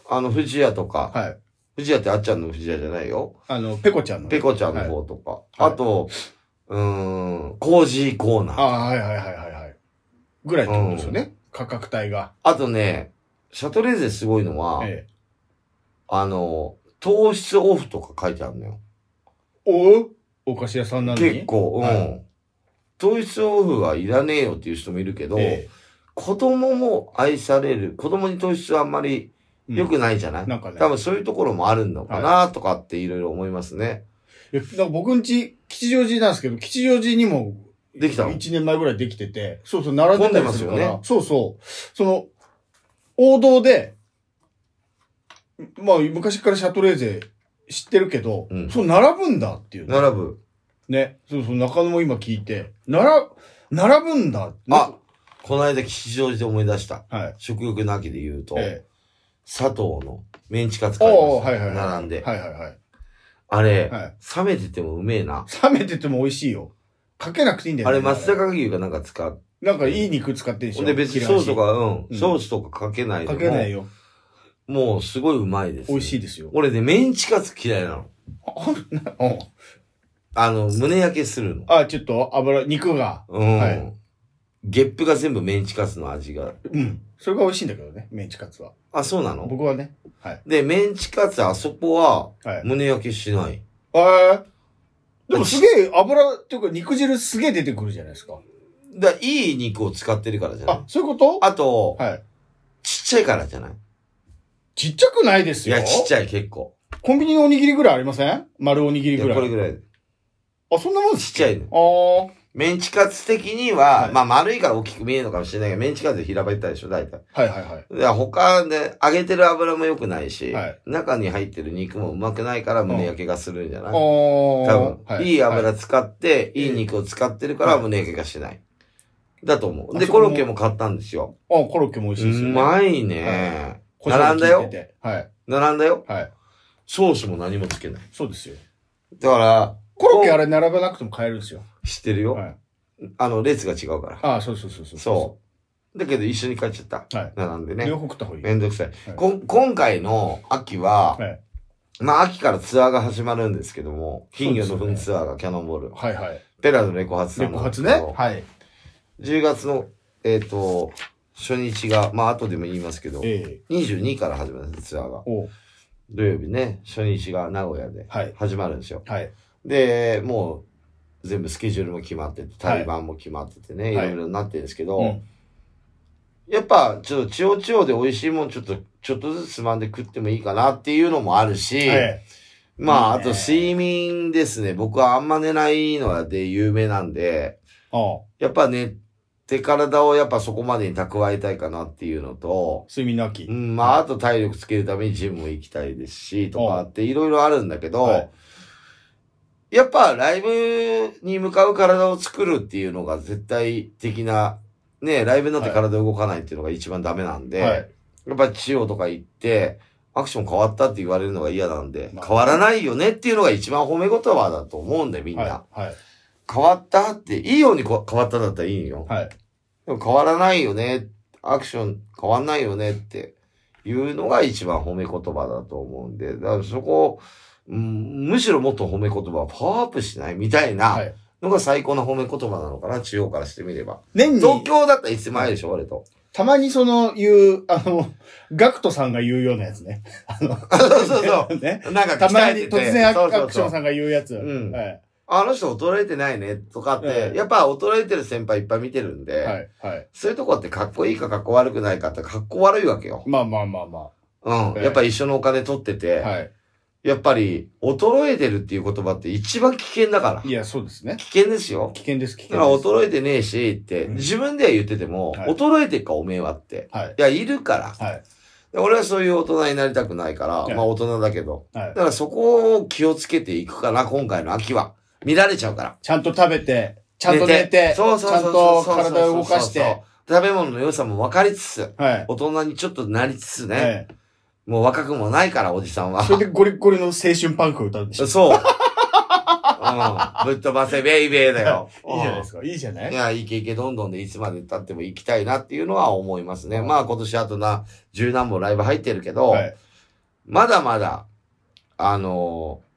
あの、富士屋とか、はい。富士屋ってあっちゃんの富士屋じゃないよ。あの、ペコちゃんのね。ペコちゃんの方とか。はいあと、うーん、コージーコーナー。ああ、はいはいはいはいはい。ぐらいってことですよね。価格帯が。あとね、シャトレーゼすごいのは、ええ。あの、糖質オフとか書いてあるのよ。おう？お菓子屋さんなのに？結構、うん。はい糖質オフはいらねえよっていう人もいるけど、え子供も愛される、子供に糖質はあんまりえ良くないじゃない、なんかね。多分そういうところもあるのかなとかっていろいろ思いますね。いやなんか僕んち、吉祥寺なんですけど、吉祥寺にも、できたの？1年前ぐらいできてて、そうそう、並んでたりするから、ねそうそう。その、王道で、まあ、昔からシャトレーゼ知ってるけど、うんそう並ぶんだっていうね。並ぶ。ね。そうそう、中野も今聞いて、並、並ぶんだ。あこの間吉祥寺で思い出した。はい。食欲の秋で言うと、え佐藤のメンチカツえ。買いまおーした。はいはいはい。並んで。はいはいはい。あれ、はい冷めててもうめえな。冷めてても美味しいよ。かけなくていいんだよね。あれ、松坂牛がなんか使う。なんかいい肉使ってるでしょ？で別にソースとか、うん、うんソースとかかけないでもかけないよ。もうすごいうまいです、美味しいですよ。俺ね、メンチカツ嫌いなの。うんあの、胸焼けするの。あ、ちょっと油、肉が。うん。はいゲップが全部メンチカツの味が。うん。それが美味しいんだけどね、メンチカツは。あ、そうなの？僕はね。はい。で、メンチカツあそこははい。胸焼けしない。えー、でもすげえ油っていうか肉汁すげえ出てくるじゃないですか。だからいい肉を使ってるからじゃない？あ、そういうこと？あと、はい。ちっちゃいからじゃない？ちっちゃくないですよ。いや、ちっちゃい結構。コンビニのおにぎりぐらいありません？丸おにぎりぐらい。これぐらい。あ、そんなもんちっちゃいの。ああ。メンチカツ的には、はいまあ丸いから大きく見えるのかもしれないけど、メンチカツで平べったいでしょ、大体。はいはいはい。で他で揚げてる油も良くないし、はい中に入ってる肉もうまくないから胸焼けがするんじゃない、ああ。多分、い、いは油使って、い、いええ肉を使ってるからはい胸焼けがしない。だと思う。で、コロッケも買ったんですよ。あ、コロッケも美味しいですよね。うまいね。並んだよはい。並んだよ。はい。ソースも何もつけない。そうですよ。だから、コロッケあれ並ばなくても買えるんですよ。知ってるよ。はい。あの、列が違うから。ああ、そうそうそうそう。そう。だけど一緒に買っちゃった。はい。並んでね両。方食った方がいい。めんどくさい。はいこん今回の秋は、はい。まあ秋からツアーが始まるんですけども、金魚のそうですよね糞ツアーがキャノンボール。はいはい。ペラのレコ発さレんなんコ発ね？ですけど。はい。10月の、えっ、と、初日が、まあ後でも言いますけど、ええ。22から始まるんです、ツアーが。お土曜日ね、初日が名古屋ではい。始まるんですよ。はい。で、もう、全部スケジュールも決まってて、はい。対バンも決まっててね、いはい。ろいろなってるんですけど、うん。やっぱ、ちょっと、千代千代で美味しいもんちょっと、ちょっとずつつまんで食ってもいいかなっていうのもあるし、えまあ、いいねあと睡眠ですね。僕はあんま寝ないので有名なんで。やっぱ寝て体をやっぱそこまでに蓄えたいかなっていうのと、睡眠の秋。う。ん、まあ、あと体力つけるためにジムも行きたいですし、とかっていろいろあるんだけど、はいやっぱライブに向かう体を作るっていうのが絶対的な、ね、ライブになって体動かないっていうのが一番ダメなんで、はい。やっぱ千代とか行って、アクション変わったって言われるのが嫌なんで、まあ変わらないよねっていうのが一番褒め言葉だと思うんだよ、みんな。はい。はい。変わったって、いいようにこ変わっただったらいいよ。はい。でも変わらないよね、アクション変わんないよねっていうのが一番褒め言葉だと思うんで、だからそこ、うんむしろもっと褒め言葉をパワーアップしないみたいなはい。のが最高な褒め言葉なのかな、中央からしてみれば。年に、東京だったらいつもあるでしょ、俺と。たまにその言う、あの、ガクトさんが言うようなやつね。あの、そうそうそ ね。う。なんかたまに突然アクションさんが言うやつ。うんはい。あの人衰えてないね、とかって、ええやっぱ衰えてる先輩いっぱい見てるんで、はい。はい。そういうとこってかっこいいかかっこ悪くないかってかっこ悪いわけよ。まあまあまあまうん。ええやっぱ一緒のお金取ってて、あ。はい。やっぱり衰えてるっていう言葉って一番危険だから。いや、そうですね。危険ですよ。危険です、危だから険です。衰えてねえしって、うん自分では言ってても、はい衰えてっかおめえはって。はい。いや、いるから。はい。で俺はそういう大人になりたくないから、はいまあ大人だけど。はいだ。からそこを気をつけていくかな、今回の秋は。見られちゃうから。ちゃんと食べて、ちゃんと寝て、そうそうそうちゃんと体を動かして、。食べ物の良さも分かりつつ、はい。大人にちょっとなりつつね。はい。もう若くもないから、おじさんは。それでゴリゴリの青春パンクを歌うんでしょ。そう。ぶっ飛ばせベイベーだよ。いいじゃないですか。いいじゃない？いや、イケイケどんどんでいつまで経っても行きたいなっていうのは思いますね。うんまあ今年あとな、十何本ライブ入ってるけど、はい。まだまだ、あのー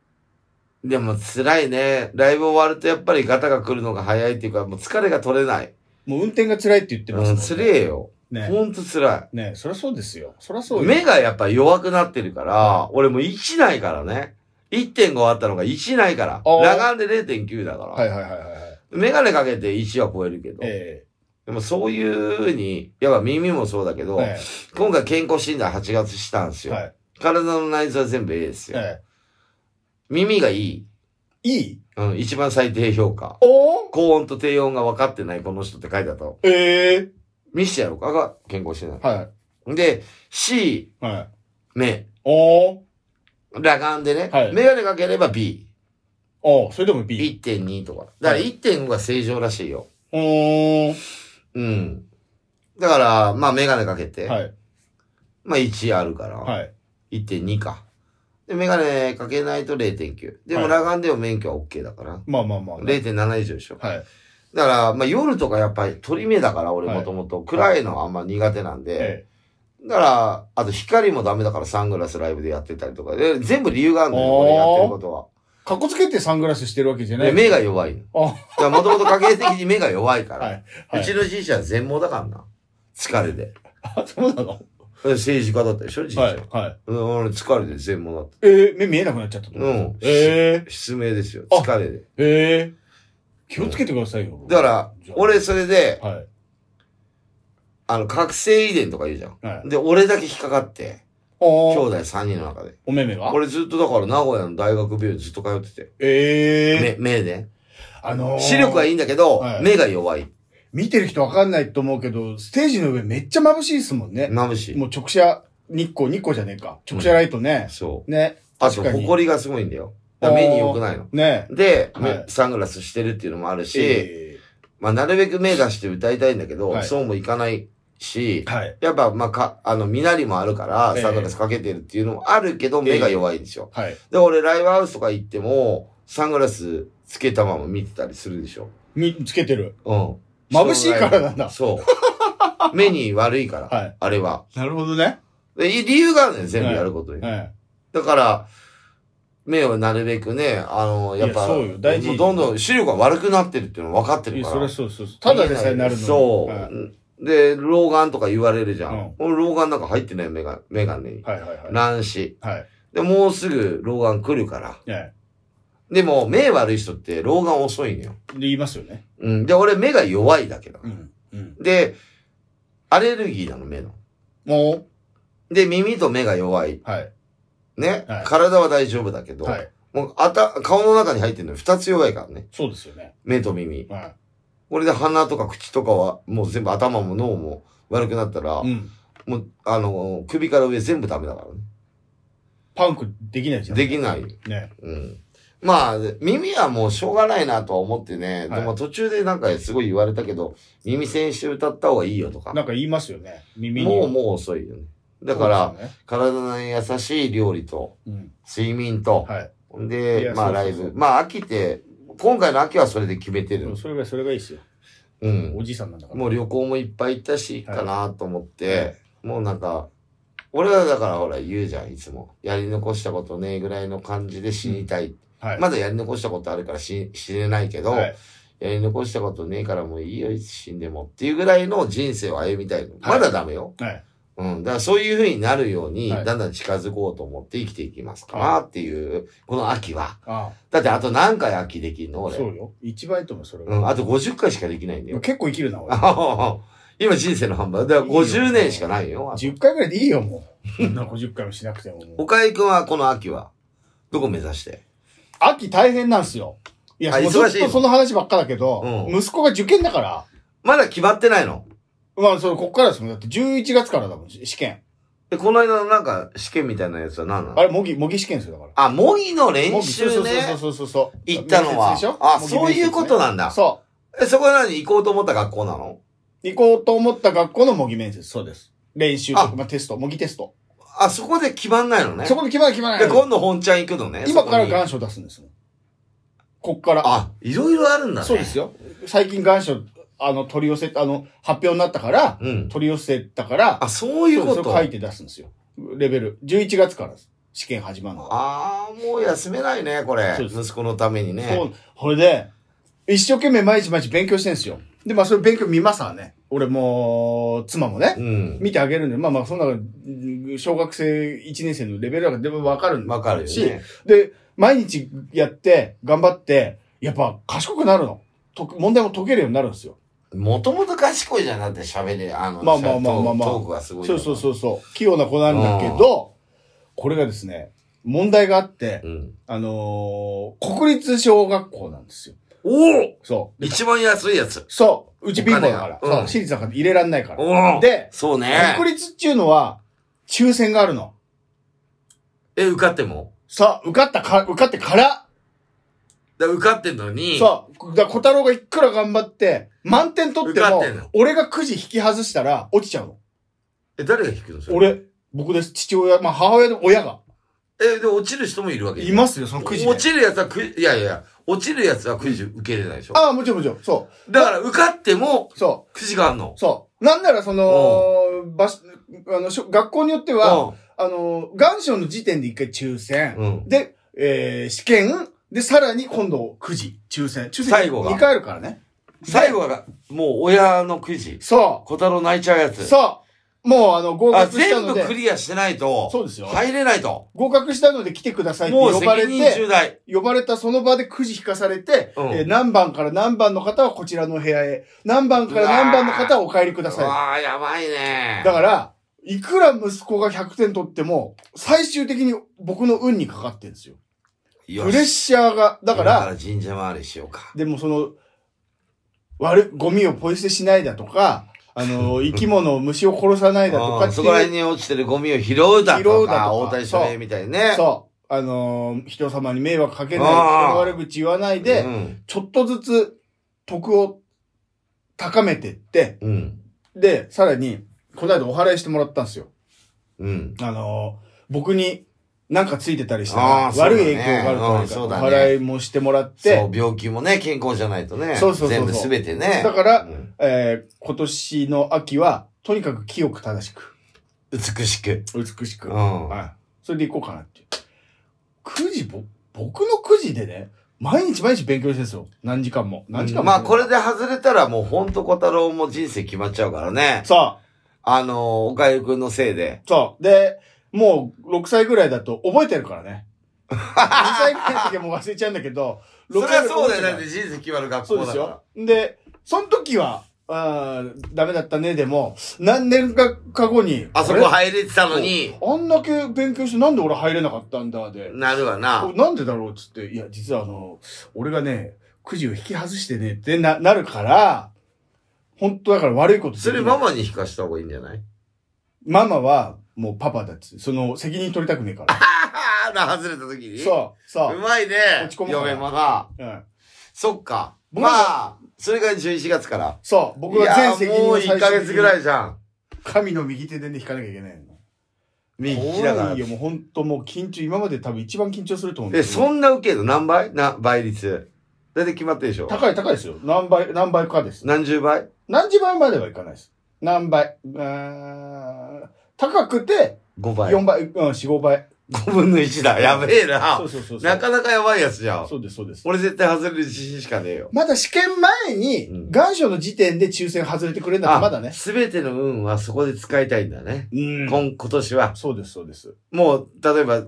でも辛いね。ライブ終わるとやっぱりガタが来るのが早いっていうか、もう疲れが取れない。もう運転が辛いって言ってますもうんん、ね。つれえよ。ね。ほんと辛ねそりゃそうですよ。そりゃそうい。よ。目がやっぱ弱くなってるから、俺もう1ないからね。1.5あったのが1ないから。あー裸眼で0.9だから。はいはいはいはいはい。メガネかけて1は超えるけど。えでもそういう風に、やっぱ耳もそうだけど、え今回健康診断8月したんですよ。えはい。体の内臓は全部 A ですよ。え耳がいい。えいい？うん、一番最低評価。高音と低音が分かってないこの人って書いてあったの。ええ見してやろうかが健康診断。はい。で、C、はい。目。おー裸眼でね。はいメガネかければ B。おーそれでも B。1.2とか。だから1.5が正常らしいよ。おーうん。だから、まあメガネかけて、はい。まあ1あるから、はい。1.2か。で、メガネかけないと0.9。でもはい裸眼でも免許は OK だから。まあまあまあね。0.7以上でしょ。はい。だから、まあ夜とかやっぱり鳥目だから俺はいもともと暗いのはあんま苦手なんで、えだから、あと光もダメだからサングラスライブでやってたりとかで、全部理由があるのよ、俺やってることは。え。かっこつけてサングラスしてるわけじゃない。で目が弱いの。もともと家系的に目が弱いから。はい。はうちい。のじいちゃん全盲だからな。疲れで。あ、そうなの？政治家だったでしょ、じいちゃん。はい。はい。疲れで全盲だった。ええ目見えなくなっちゃったうんええ失明ですよ。あ疲れで。ええ気をつけてくださいよ。だから俺それで、はい。あの、覚醒遺伝とか言うじゃん。はい。で、俺だけ引っかかって、兄弟3人の中で。お目目が俺ずっとだから名古屋の大学病院ずっと通ってて。ええ目、目で。あのー視力はいいんだけどはい、目が弱い。見てる人わかんないと思うけど、ステージの上めっちゃ眩しいですもんね。眩しい。もう直射、日光、日光じゃねえか。直射ライトね。そう。ね。あと、確かに埃がすごいんだよ。目に良くないの。ねで、はい目サングラスしてるっていうのもあるし、えまあ、なるべく目出して歌いたいんだけど、はいそうもいかないしえ、はい。やっぱ、まあ、か、あの、身なりもあるから、ええサングラスかけてるっていうのもあるけど、目が弱いんですよ。はい。で、俺、ライブハウスとか行っても、サングラスつけたまま見てたりするでしょ。み、つけてる。うん。眩しいからなんだそう。目に悪いから、はいあれは。なるほどね。で理由があるのよ、全部やることに。はい。だから、目をなるべくね、あの、やっぱ、そうよ大事もうどんどん視力が悪くなってるっていうの分かってるから。それはそうそうそう。ただでさえなるのに。そう、はいで、老眼とか言われるじゃん。うん俺老眼なんか入ってないメガメガネに。はいはいはい。乱視。はい。で、もうすぐ老眼来るから。ねでも、目悪い人って老眼遅いのよ。で、言いますよね。うん。で、俺目が弱いだけだ。うん。うん。で、アレルギーなの、目の。もで、耳と目が弱い。う、はい。ね。はい体は大丈夫だけど、はい。もう、あた、顔の中に入ってるの二つ弱いからね。そうですよね。目と耳。はこれで鼻とか口とかは、もう全部頭も脳も悪くなったら、い。うん。もう、あの、首から上全部ダメだからね。パンクできないじゃん。できない。ね。うん。まあ、耳はもうしょうがないなとは思ってね。はいでも途中でなんかすごい言われたけど、耳栓して歌った方がいいよとか。なんか言いますよね。耳に。もうもう遅いよね。だから、ね体に優しい料理と、うん。睡眠と、はい。いで、やまあライブ。まあ秋って、今回の秋はそれで決めてる。それが、それがいいですよ。うん。おじいさんなんだから。もう旅行もいっぱい行ったし、かなと思って、はいもうなんか、俺はだからほら言うじゃん、いつも。やり残したことねえぐらいの感じで死にたい。はい。まだやり残したことあるから死死ねないけど、はい。やり残したことねえからもういいよ、いつ死んでもっていうぐらいの人生を歩みたいの。まだダメよ。はい。うん。だからそういう風になるように、はいだんだん近づこうと思って生きていきますかなっていう、この秋は。あだってあと何回秋できんの？あ。俺。そうよ。一番いいと思う、それうん。が。あと50回しかできないんだよ。結構生きるな、俺。今人生の半分。だから50年しかないよ。あと10回ぐらいでいいよ、もう。そんな50回もしなくてももう。岡井くんはこの秋は、どこ目指して？秋大変なんすよ。いや、あもうずっとその話ばっかだけど、うん息子が受験だから、まだ決まってないの？まあ、それ、こっからですもん。だって11月からだもん、試験。で、この間のなんか試験みたいなやつは何なの？あれ、模擬、模擬試験ですよ、だから。あ、模擬の練習そうね。そうそうそうそう。行ったのはあそういうことなんだそえ、そこは何行こうと思った学校なの？う。行こうと思った学校の模擬面接。そうです。練習とまあ、テスト、模擬テスト。あ、そこで決まんないのね？そこで決まる決まらで、ない。今度本ちゃん行くのね？今から願書出すんです。こっから。あ、いろいろあるんだね。そうですよ。最近願書、あの、取り寄せ、あの、発表になったから、うん。取り寄せたから、あ、そういうこと？書いて出すんですよ。レベル。11月から試験始まるの。ああ、もう休めないね、これ。そうです息子のためにね。そう。これで、一生懸命毎日毎日勉強してんですよ。で、まあ、それ勉強見ますわね。俺も、妻もね。うん。見てあげるんで、まあまあ、そんな、うん小学生1年生のレベルだからでもわかるんだわかるよし、ね。で、毎日やって、頑張って、やっぱ賢くなるの。と問題も解けるようになるんですよ。もともと賢いじゃん、だって喋り、あの、まあまあまあまあまあトークがすごい。そうそうそうそう。器用な子なんだけど、これがですね、問題があって、うん。あのー国立小学校なんですよ。おおそう。で一番安いやつ。そう。うち貧乏だから。うんそう。私立だから入れらんないから。で、そうね。国立っていうのは、抽選があるの。え、受かっても？さあ、受かったか、受かってから、だ受かってんのに。そう。だ小太郎がいくら頑張って、満点取ってもて俺がくじ引き外したら落ちちゃうの。え、誰が引くのそれ？。俺、僕です。父親、まあ母親で親が。え、で、落ちる人もいるわけいますよ、そのくじで。落ちるやつはく、いやいや、落ちるやつはくじ受けれないでしょ。ああ、もちろんもちろん。そだから受かってもう。そくじがあんのう。。そう。なんならその、場所、あの、学校によっては、あの、願書の時点で一回抽選。で、えー、試験。で、さらに今度くじ。抽選。抽選最後が2回あるからね。最後は、もう親のくじ。そ小太郎泣いちゃうやう。つ。そう。もうあの、合あ、格したので全部ク、リアしてないと、そうですよ入れないと。合格したので来てくださいってもう呼ばれ責任重て、大。呼ばれたその場でくじ引かされて、うんえー何番から何番の方はこちらの部屋へ、何番から何番の方はお帰りください。わあ、やばいね。だから、いくら息子が100点取っても、最終的に僕の運にかかってるんですよ。よプレッシャーが、だか、だからら神社回りしようか。でもその、悪い、ゴミをポイ捨てしないだとか、あの、生き物を虫を殺さないだとかそこら辺に落ちてるゴミを拾うだとか。拾うだとか大谷翔平みたいにね。そう、あの、人様に迷惑かけない、人の悪口言わないで、うん。ちょっとずつ徳を高めてって、うん。で、さらに、この間お祓いしてもらったんですよ。うん。あの、僕になんかついてたりしたら、悪い影響があるから、お祓いもしてもらっそうて、、病気もね、健康じゃないとね。そうそうそうそう全部すべてね。だからうんえー今年の秋は、とにかく清く正しく、美しく。美しく、うんはい。それでいこうかなっていう。9時、ぼ、僕の9時でね、毎日毎日勉強してるんですよ。何時間も。何時間も。まあ、これで外れたらもうほんと小太郎も人生決まっちゃうからね。さあの、おかゆくんのせいで。そう。で、もう6歳ぐらいだと覚えてるからね。2歳ぐらいの時はもう忘れちゃうんだけど、それはそうだよ。だねって人生決まる学そう校だから。ですよ。で、その時は、あーダメだったね、でも、何年かか後に、あそこ入れてたのに、あんだけ勉強してなんで俺入れなかったんだ、で。なるわな。なんでだろうっつって、いや、実はあの、俺がね、くじを引き外してねってな、なるから、本当だから悪いことそれママに引かした方がいいんじゃない？ママは、もうパパだっつって、その責任取りたくねえから。ああ、外れた時に？そう、そうう。まいね。落ち込む嫁もな。うん。そっか。僕まあ、それが11月から。そう、僕は全責任もう1を最終的にヶ月ぐらいじゃん。神の右手でね、引かなきゃいけないの。右利きだから怖い。よ、もう本当もう緊張、今まで多分一番緊張すると思うんえ、そんな受けるの？何倍？な、倍率。だいたい決まってるでしょ高い高いですよ。何倍、何倍かです。何十倍？何十倍まではいかないです。何倍。うーん高くて、?5 倍。4倍、うん、4、5倍。5分の1だ。やべえなそう。そうそうそう。なかなかやばいやつじゃん。そうです、そうです。俺絶対外れる自信しかねえよ。まだ試験前にうん、願書の時点で抽選外れてくれるんだらまだね。すべての運はそこで使いたいんだね。うん今、今年は。そうです、そうです。もう、例えば、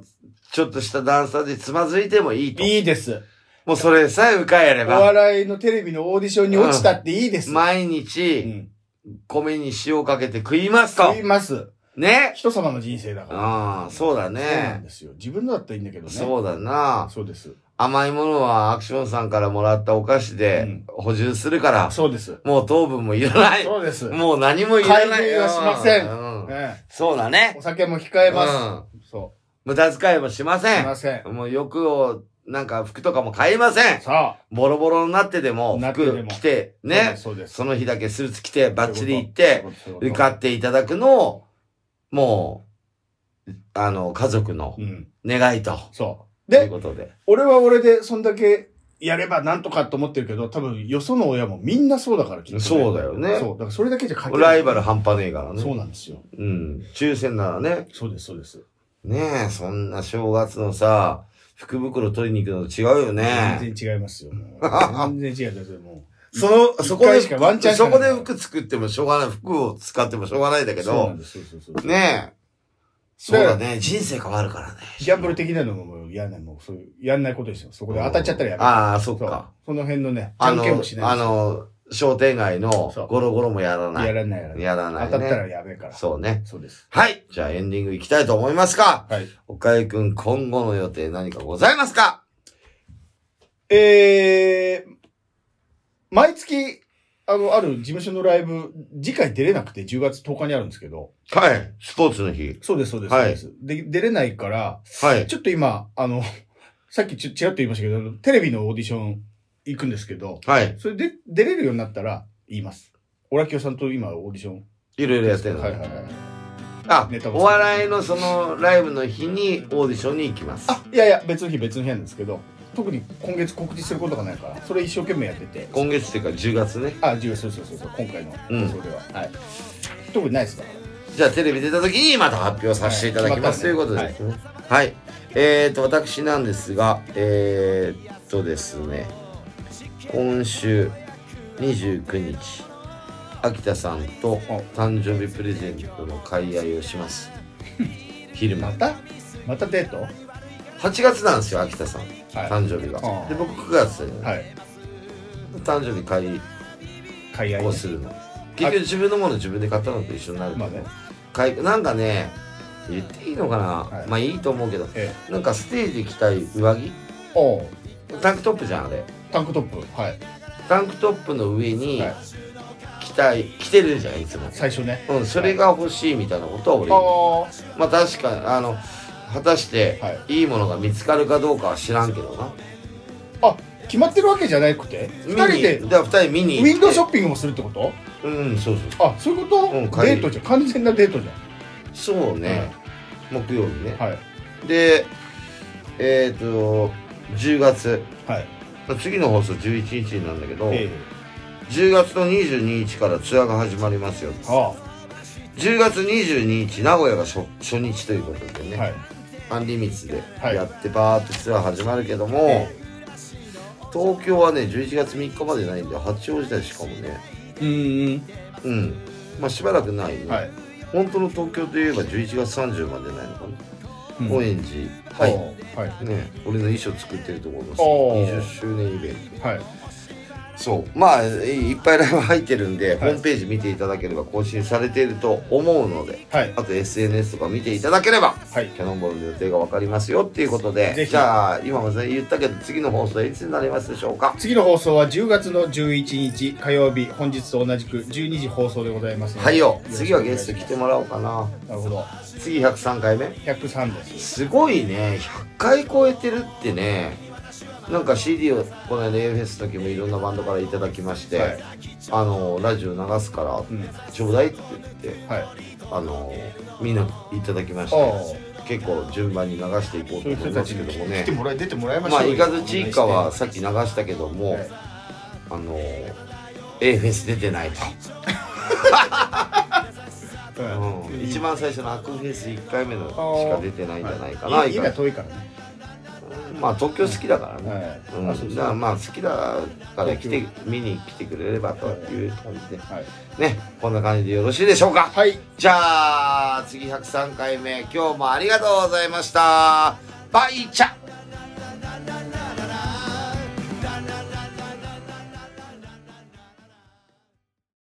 ちょっとしたダンサーでつまずいてもいいと。いいです。もうそれさえ受かえれおば、笑いのテレビのオーディションに落ちたっていいです。毎う日、ん。米に塩かけて食いますと言い。ます。ね人様の人生だから。ああ、そうだそうなんね。ですよ。自分のだったらいいんだけどね。そうだな。そうです。甘いものはアクションさんからもらったお菓子うでん補充するから、そうです。もう糖分もいらない。そうです。もう何もいらない。買い食いはしませんうんえそうだねえ。お酒も控えます。うんそ無駄遣いもしまう。せん。すいません。もう欲を、なんか服とかも買いません。さボロボロになってでも服着て、あ。ね。そうです。その日だけスーツ着てバッチリ行っそうて、受かっていただくのを、もう、あの、家族のうん。願いと。そう。というで、ことで。俺は俺で、そんだけやればなんとかと思ってるけど、多分よその親もみんなそうだからきっと、そうだよねそう。だからそれだけじゃ勝てない。ライバル半端ねえからね。そうなんですよ。うん。抽選ならね。そうです、そうです。ねえ、そんな正月のさ、福袋取りに行くのと違うよね。全然違いますよ。もう 全然違う。だってもその、そこで、そこで服作ってもしょうがない。服を使ってもしょうがないんだけど。ねえ。そうだね。人生変わるからね。ギャンブル的なのももう嫌な、もうそういう、やんないことですよ。そこで当たっちゃったらやめる。ああ、そっか。その辺のね、じゃんあのけんもし、ないあの、商店街のゴロゴロもやらない。やらないやらない。当たったらやべえから。そうね。そうです。はい。じゃあエンディング行きたいと思いますか。はい。岡井くん、今後の予定何かございますかえー、毎月、あの、ある事務所のライブ、次回出れなくて10月10日にあるんですけど。はい。スポーツの日。そうです、そうです。はいそうですで、出れないから、はい。ちょっと今、あの、さっきちちらっと言いましたけど、テレビのオーディション行くんですけど、はい。それで出れるようになったら言います。オラキオさんと今オーディション。いろいろやってるの。はいはいはい。あお笑いのそのライブの日にオーディションに行きます。あ、いやいや、別の日別の日なんですけど、特に今月告知することがないから、それ一生懸命やってて。今月っていうか10月ね。あ、10そうそうそうそう、今回のうん放送では。はい。特にないですから。じゃあテレビ出た時にまた発表させていただきます、はいということですね。はい。えーと、私なんですが、えーっとですね、今週29日、秋田さんと誕生日プレゼントの買い合いをします。昼間ま。た？またデート？8月なんですよ、秋田さん。はい。誕生日が。で、僕9月。誕生日会い買い合いね。をするの。結局自分のもの自分で買ったのと一緒になるけど、まあね。買いなんかね、言っていいのかな、はいまあいいと思うけど、えなんかステージ着たい上着タンクトップじゃんあれタンクトップ。はい。タンクトップの上にはい着たい着てるじゃんいつも最初ね。うんそれが欲しいみたいなことは俺あ言うまあ確かにあの果たしてはい。いいものが見つかるかどうかは知らんけどな。あ。あ、決まってるわけじゃなくて？二人で？見にだから二人見にウィンドウショッッピングもするってこと？プうんそうそう。あ、そういうこと、うんデートじゃん。完全なデートじそうね、木曜日ね、ゃん。はい。でえっ、と10月。はい。次の放送11日なんだけど、え10月の22日からツアーが始まりますよ。えは10月22日名古屋が初初日ということでね、あ。はい。アンリミッツではい。やってバーってツアー始まるけども、え東京はね11月3日までないんで八王子だしかもね。うーん。うん。まあしばらくないね、はい。本当の東京といえば11月30までないのかな、うん。高円寺はい。はい。ね俺の衣装作ってるところのおー。20周年イベント。はい。そうまあいっぱいライブ入ってるんで、はいホームページ見ていただければ更新されていると思うのではい。あと SNS とか見ていただければはい。キャノンボールの予定が分かりますよっていうことでじゃあ今も言ったけど次の放送はいつになりますでしょうか？次の放送は10月の11日火曜日、本日と同じく12時放送でございます。はいよ次はゲスト来てもらおうかななるほど。次103回目103です。すごいね100回超えてるってねなんか CD をこの間 A フェスの時もいろんなバンドからいただきまして、はい。あのラジオ流すからうん。ちょうだいって言ってはい。あのみんないただきましあてあ。結構順番に流していこうそうい思いまちに来けどもねてもらい、出てもらいましょまあ、うよ。いかずちいかはさっき流したけども、はいあの A フェス出てないと、うんうん一番最初のアクフェス1回目のしか出てないんじゃないかな、はい家がいか遠いからね。まあ東京好きだからね、はい。うん。あまあ好きだから来て見に来てくれればという感じではい。ねこんな感じでよろしいでしょうか？はい。じゃあ次103回目。今日もありがとうございました。バイチャ